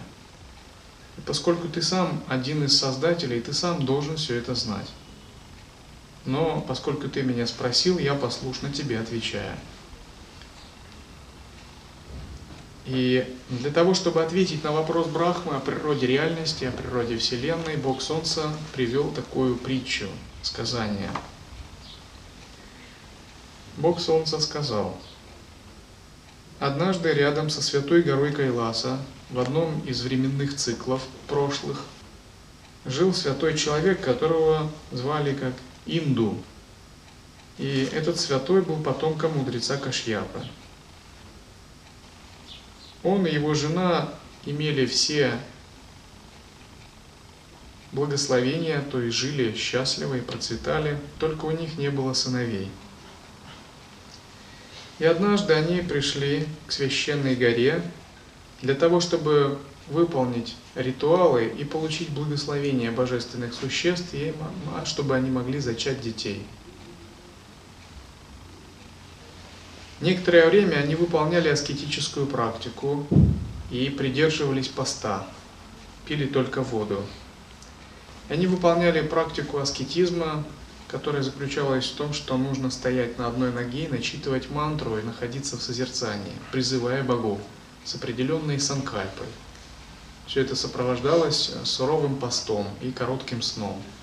И поскольку ты сам один из создателей, ты сам должен все это знать. Но поскольку ты меня спросил, я послушно тебе отвечаю. И для того, чтобы ответить на вопрос Брахмы о природе реальности, о природе Вселенной, Бог Солнца привел такую притчу, сказание. Бог Солнца сказал, «Однажды рядом со святой горой Кайласа, в одном из временных циклов прошлых, жил святой человек, которого звали как Инду. И этот святой был потомком мудреца Кашьяпа. Он и его жена имели все благословения, то есть жили счастливо и процветали, только у них не было сыновей. И однажды они пришли к священной горе для того, чтобы выполнить ритуалы и получить благословение божественных существ, и чтобы они могли зачать детей – Некоторое время они выполняли аскетическую практику и придерживались поста, пили только воду. Они выполняли практику аскетизма, которая заключалась в том, что нужно стоять на одной ноге, начитывать мантру и находиться в созерцании, призывая богов с определенной санкальпой. Все это сопровождалось суровым постом и коротким сном –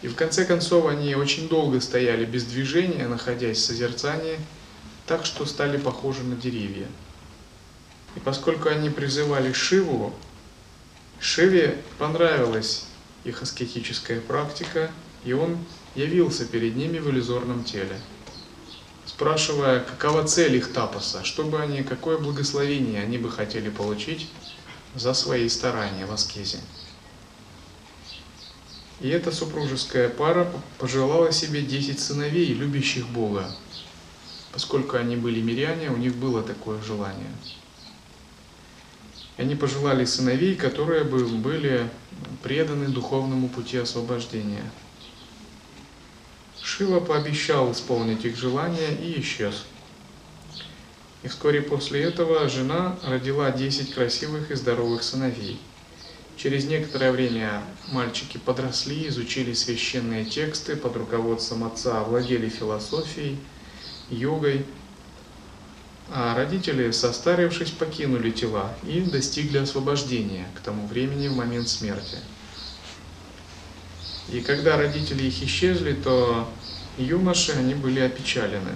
и в конце концов они очень долго стояли без движения, находясь в созерцании, так что стали похожи на деревья. И поскольку они призывали Шиву, Шиве понравилась их аскетическая практика, и он явился перед ними в иллюзорном теле, спрашивая, какова цель их тапаса, чтобы они, какое благословение они бы хотели получить за свои старания в аскезе. И эта супружеская пара пожелала себе 10 сыновей, любящих Бога. Поскольку они были миряне, у них было такое желание. И они пожелали сыновей, которые бы были преданы духовному пути освобождения. Шива пообещал исполнить их желание и исчез. И вскоре после этого жена родила 10 красивых и здоровых сыновей – Через некоторое время мальчики подросли, изучили священные тексты под руководством отца, овладели философией, йогой, а родители, состарившись, покинули тела и достигли освобождения к тому времени в момент смерти. И когда родители их исчезли, то юноши, они были опечалены.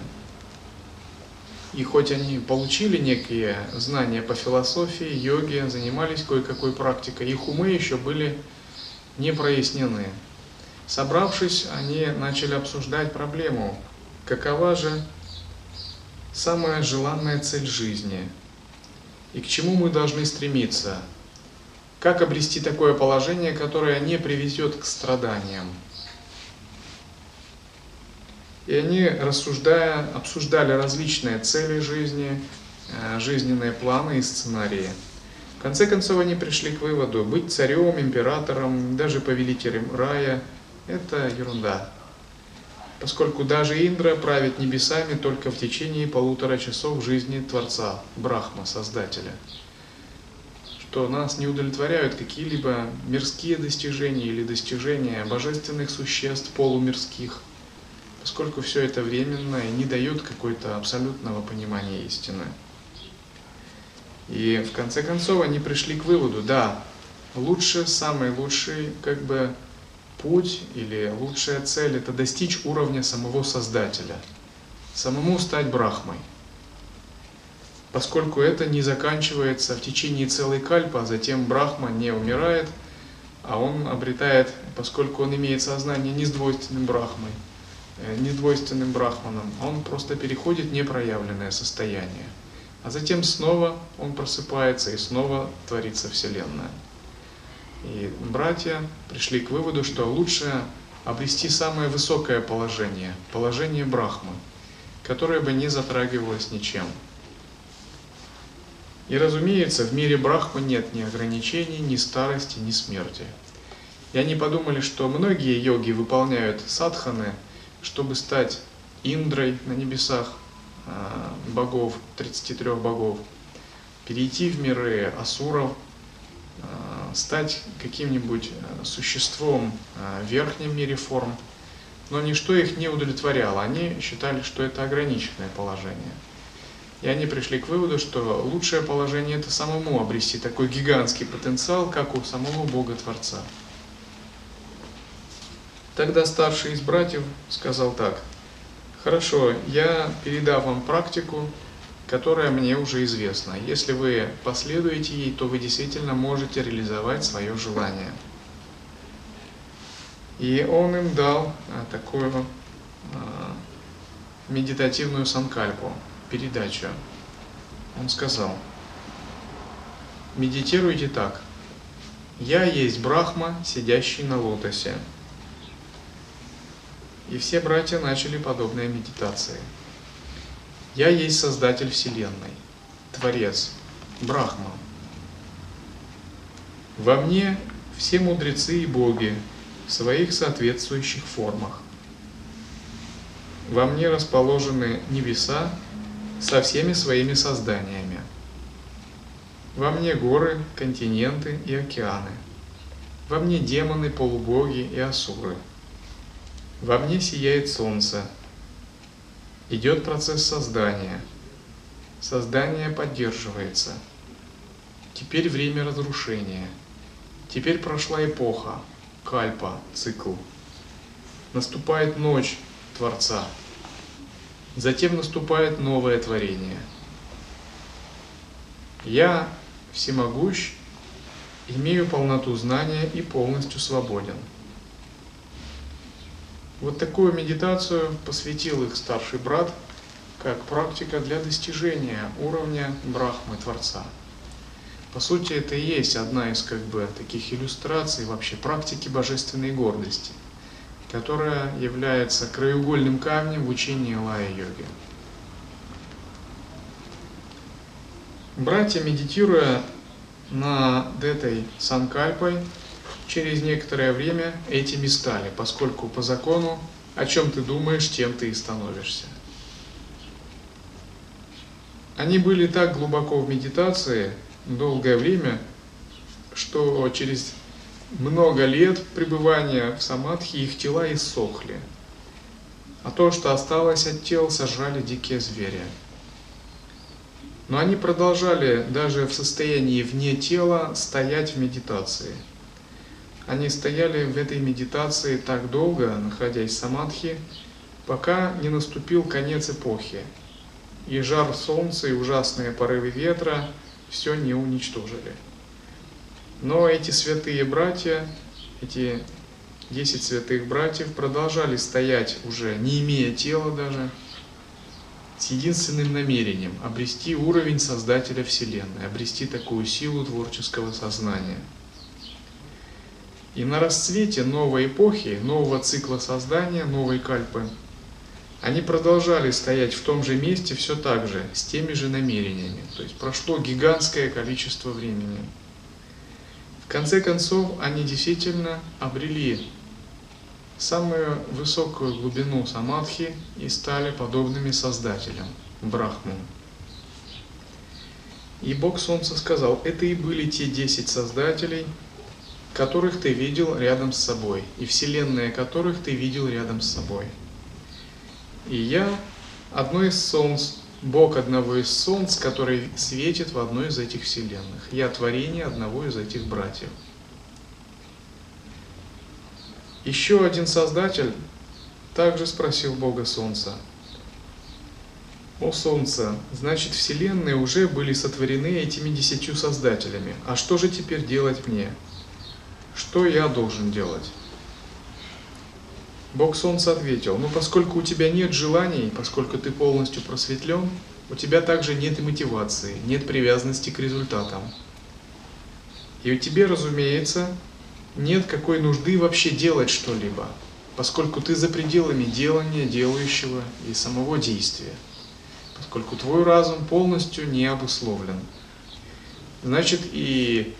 И хоть они получили некие знания по философии, йоге, занимались кое-какой практикой, их умы еще были не прояснены. Собравшись, они начали обсуждать проблему, какова же самая желанная цель жизни и к чему мы должны стремиться, как обрести такое положение, которое не приведет к страданиям. И они, рассуждая, обсуждали различные цели жизни, э, жизненные планы и сценарии. В конце концов они пришли к выводу, быть царем, императором, даже повелителем рая – это ерунда. Поскольку даже Индра правит небесами только в течение полутора часов жизни Творца, Брахма, Создателя. Что нас не удовлетворяют какие-либо мирские достижения или достижения божественных существ полумирских – поскольку все это временно и не дает какой-то абсолютного понимания истины. И в конце концов они пришли к выводу, да, лучше, самый лучший как бы путь или лучшая цель это достичь уровня самого Создателя, самому стать Брахмой. Поскольку это не заканчивается в течение целой кальпы, а затем Брахма не умирает, а он обретает, поскольку он имеет сознание не с двойственным Брахмой, Э, недвойственным брахманом, он просто переходит в непроявленное состояние. А затем снова он просыпается и снова творится Вселенная. И братья пришли к выводу, что лучше обрести самое высокое положение, положение Брахмы, которое бы не затрагивалось ничем. И разумеется, в мире Брахмы нет ни ограничений, ни старости, ни смерти. И они подумали, что многие йоги выполняют садханы – чтобы стать Индрой на небесах а, богов, 33 богов, перейти в миры асуров, а, стать каким-нибудь а, существом в верхнем мире форм, но ничто их не удовлетворяло. Они считали, что это ограниченное положение. И они пришли к выводу, что лучшее положение это самому обрести такой гигантский потенциал, как у самого Бога Творца. Тогда старший из братьев сказал так, хорошо, я передам вам практику, которая мне уже известна. Если вы последуете ей, то вы действительно можете реализовать свое желание. И он им дал а, такую а, медитативную санкальпу, передачу. Он сказал, медитируйте так. Я есть Брахма, сидящий на лотосе. И все братья начали подобные медитации. Я есть Создатель Вселенной, Творец, Брахма. Во мне все мудрецы и боги в своих соответствующих формах. Во мне расположены небеса со всеми своими созданиями. Во мне горы, континенты и океаны. Во мне демоны, полубоги и асуры. Во мне сияет солнце. Идет процесс создания. Создание поддерживается. Теперь время разрушения. Теперь прошла эпоха, кальпа, цикл. Наступает ночь Творца. Затем наступает новое творение. Я всемогущ, имею полноту знания и полностью свободен. Вот такую медитацию посвятил их старший брат, как практика для достижения уровня Брахмы Творца. По сути, это и есть одна из как бы таких иллюстраций вообще практики божественной гордости которая является краеугольным камнем в учении лая-йоги. Братья, медитируя над этой санкальпой, через некоторое время этими стали, поскольку по закону о чем ты думаешь, тем ты и становишься. Они были так глубоко в медитации долгое время, что через много лет пребывания в самадхи их тела иссохли, а то, что осталось от тел, сожрали дикие звери. Но они продолжали даже в состоянии вне тела стоять в медитации. Они стояли в этой медитации так долго, находясь в самадхи, пока не наступил конец эпохи, и жар солнца и ужасные порывы ветра все не уничтожили. Но эти святые братья, эти десять святых братьев продолжали стоять уже, не имея тела даже, с единственным намерением – обрести уровень Создателя Вселенной, обрести такую силу творческого сознания. И на расцвете новой эпохи, нового цикла создания, новой кальпы, они продолжали стоять в том же месте все так же, с теми же намерениями. То есть прошло гигантское количество времени – конце концов, они действительно обрели самую высокую глубину самадхи и стали подобными создателям, Брахму. И Бог Солнца сказал, это и были те десять создателей, которых ты видел рядом с собой, и вселенные которых ты видел рядом с собой. И я одно из солнц Бог одного из солнц, который светит в одной из этих вселенных. Я творение одного из этих братьев. Еще один создатель также спросил Бога Солнца. О Солнце, значит вселенные уже были сотворены этими десятью создателями. А что же теперь делать мне? Что я должен делать? Бог Солнца ответил, ну поскольку у тебя нет желаний, поскольку ты полностью просветлен, у тебя также нет и мотивации, нет привязанности к результатам. И у тебя, разумеется, нет какой нужды вообще делать что-либо, поскольку ты за пределами делания, делающего и самого действия, поскольку твой разум полностью не обусловлен. Значит, и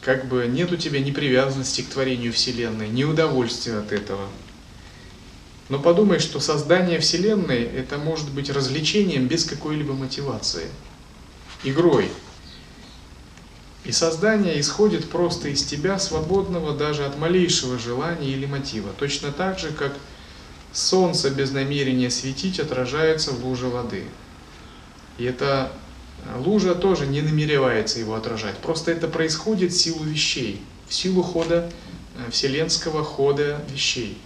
как бы нет у тебя ни привязанности к творению Вселенной, ни удовольствия от этого. Но подумай, что создание Вселенной – это может быть развлечением без какой-либо мотивации, игрой. И создание исходит просто из тебя, свободного даже от малейшего желания или мотива. Точно так же, как солнце без намерения светить отражается в луже воды. И эта лужа тоже не намеревается его отражать. Просто это происходит в силу вещей, в силу хода, э, вселенского хода вещей,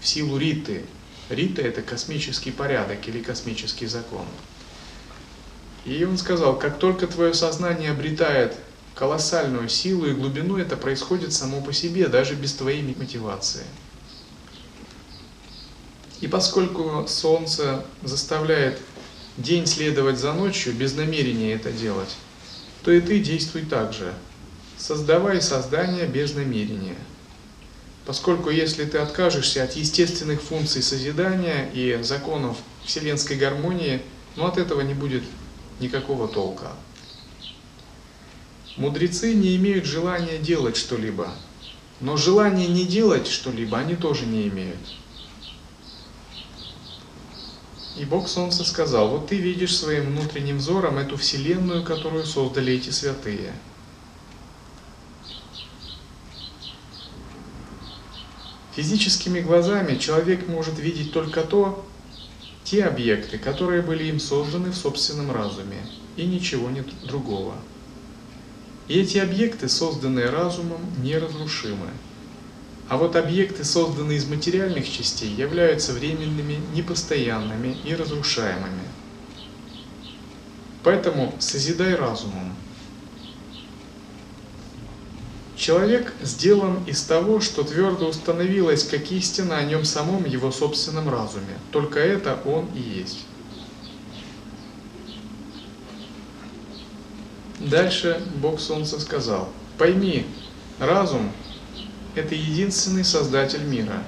в силу риты. Рита – это космический порядок или космический закон. И он сказал, как только твое сознание обретает колоссальную силу и глубину, это происходит само по себе, даже без твоей мотивации. И поскольку Солнце заставляет день следовать за ночью без намерения это делать, то и ты действуй так же. Создавай создание без намерения. Поскольку если ты откажешься от естественных функций созидания и законов вселенской гармонии, ну от этого не будет никакого толка. Мудрецы не имеют желания делать что-либо, но желание не делать что-либо они тоже не имеют. И Бог Солнца сказал, вот ты видишь своим внутренним взором эту вселенную, которую создали эти святые. Физическими глазами человек может видеть только то, те объекты, которые были им созданы в собственном разуме, и ничего нет другого. И эти объекты, созданные разумом, неразрушимы. А вот объекты, созданные из материальных частей, являются временными, непостоянными и разрушаемыми. Поэтому созидай разумом. Человек сделан из того, что твердо установилось как истина о нем самом его собственном разуме. Только это он и есть. Дальше Бог Солнца сказал, пойми, разум это единственный создатель мира.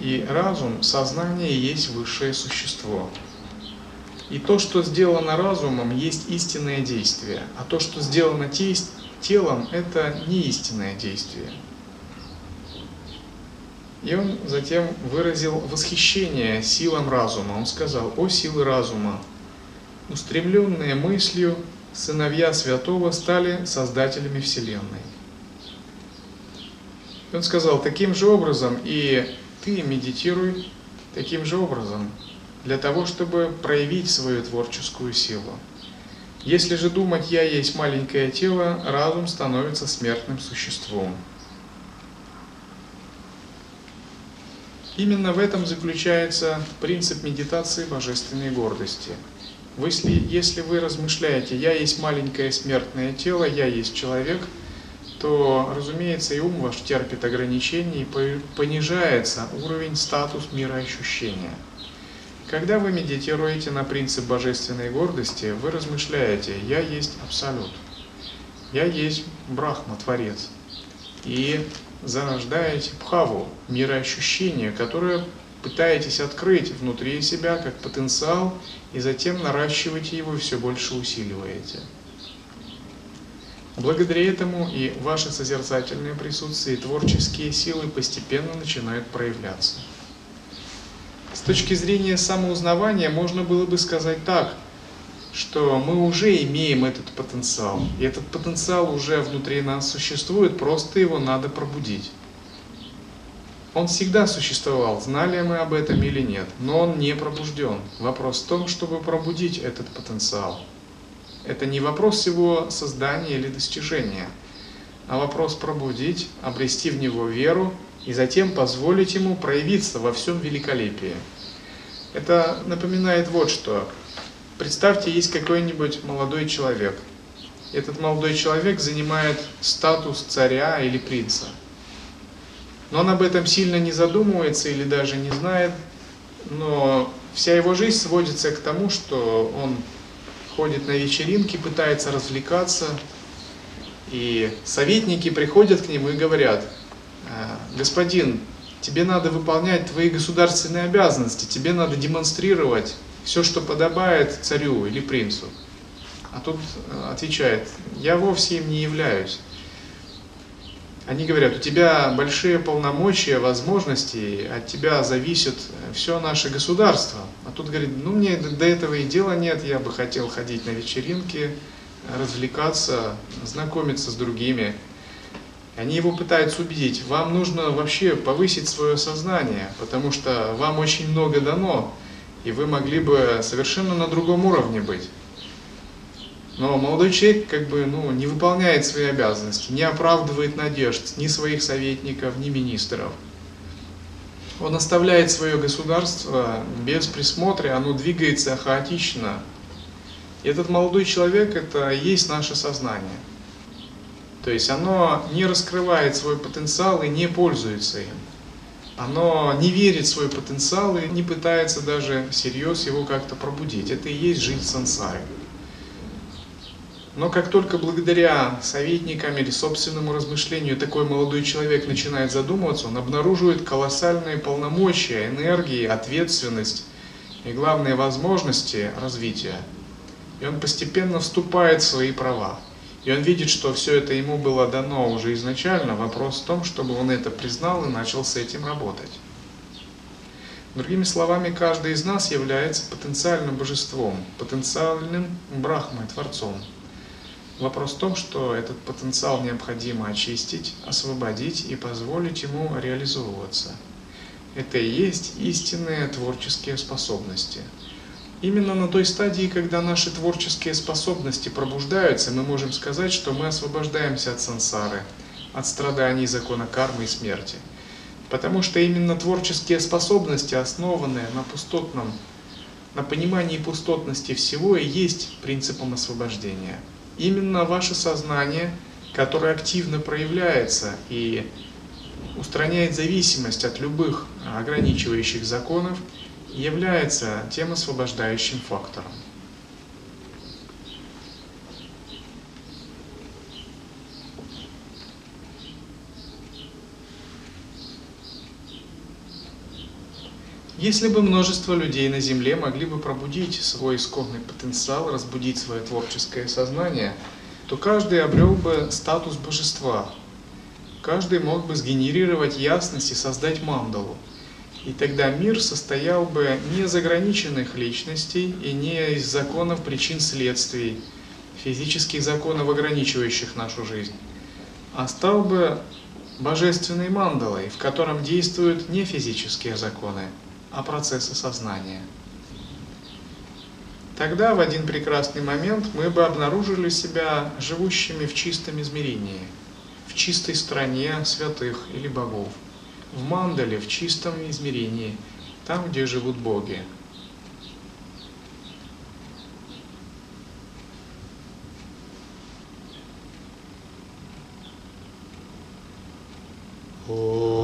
И разум, сознание есть высшее существо. И то, что сделано разумом, есть истинное действие, а то, что сделано телом, это не истинное действие. И он затем выразил восхищение силам разума. Он сказал, о силы разума, устремленные мыслью, сыновья святого стали создателями Вселенной. Он сказал, таким же образом и ты медитируй таким же образом, для того, чтобы проявить свою творческую силу. Если же думать «я есть маленькое тело», разум становится смертным существом. Именно в этом заключается принцип медитации божественной гордости. Если, если вы размышляете «я есть маленькое смертное тело», «я есть человек», то, разумеется, и ум ваш терпит ограничения и понижается уровень, статус мироощущения. Когда вы медитируете на принцип божественной гордости, вы размышляете «Я есть Абсолют», «Я есть Брахма, Творец», и зарождаете Бхаву, мироощущение, которое пытаетесь открыть внутри себя как потенциал, и затем наращиваете его и все больше усиливаете. Благодаря этому и ваше созерцательное присутствие, и творческие силы постепенно начинают проявляться. С точки зрения самоузнавания можно было бы сказать так, что мы уже имеем этот потенциал, и этот потенциал уже внутри нас существует, просто его надо пробудить. Он всегда существовал, знали мы об этом или нет, но он не пробужден. Вопрос в том, чтобы пробудить этот потенциал – это не вопрос его создания или достижения, а вопрос пробудить, обрести в него веру и затем позволить ему проявиться во всем великолепии. Это напоминает вот что. Представьте, есть какой-нибудь молодой человек. Этот молодой человек занимает статус царя или принца. Но он об этом сильно не задумывается или даже не знает, но вся его жизнь сводится к тому, что он ходит на вечеринки, пытается развлекаться, и советники приходят к нему и говорят, «Э, господин, тебе надо выполнять твои государственные обязанности, тебе надо демонстрировать все, что подобает царю или принцу. А тут э, отвечает, я вовсе им не являюсь. Они говорят, у тебя большие полномочия, возможности, от тебя зависит все наше государство. А тут говорит, ну мне до этого и дела нет, я бы хотел ходить на вечеринки, развлекаться, знакомиться с другими. Они его пытаются убедить, вам нужно вообще повысить свое сознание, потому что вам очень много дано, и вы могли бы совершенно на другом уровне быть. Но молодой человек как бы ну, не выполняет свои обязанности, не оправдывает надежд ни своих советников, ни министров. Он оставляет свое государство без присмотра, оно двигается хаотично. И этот молодой человек – это и есть наше сознание. То есть оно не раскрывает свой потенциал и не пользуется им. Оно не верит в свой потенциал и не пытается даже всерьез его как-то пробудить. Это и есть жизнь сансары. Но как только благодаря советникам или собственному размышлению такой молодой человек начинает задумываться, он обнаруживает колоссальные полномочия, энергии, ответственность и главные возможности развития. И он постепенно вступает в свои права. И он видит, что все это ему было дано уже изначально. Вопрос в том, чтобы он это признал и начал с этим работать. Другими словами, каждый из нас является потенциальным божеством, потенциальным брахмой, творцом. Вопрос в том, что этот потенциал необходимо очистить, освободить и позволить ему реализовываться. Это и есть истинные творческие способности. Именно на той стадии, когда наши творческие способности пробуждаются, мы можем сказать, что мы освобождаемся от сансары, от страданий закона кармы и смерти. Потому что именно творческие способности, основанные на пустотном, на понимании пустотности всего, и есть принципом освобождения – именно ваше сознание, которое активно проявляется и устраняет зависимость от любых ограничивающих законов, является тем освобождающим фактором. Если бы множество людей на Земле могли бы пробудить свой исконный потенциал, разбудить свое творческое сознание, то каждый обрел бы статус божества. Каждый мог бы сгенерировать ясность и создать мандалу. И тогда мир состоял бы не из ограниченных личностей и не из законов причин следствий, физических законов, ограничивающих нашу жизнь, а стал бы божественной мандалой, в котором действуют не физические законы, а процессы сознания. Тогда в один прекрасный момент мы бы обнаружили себя живущими в чистом измерении, в чистой стране святых или богов, в мандале в чистом измерении, там, где живут боги. Oh.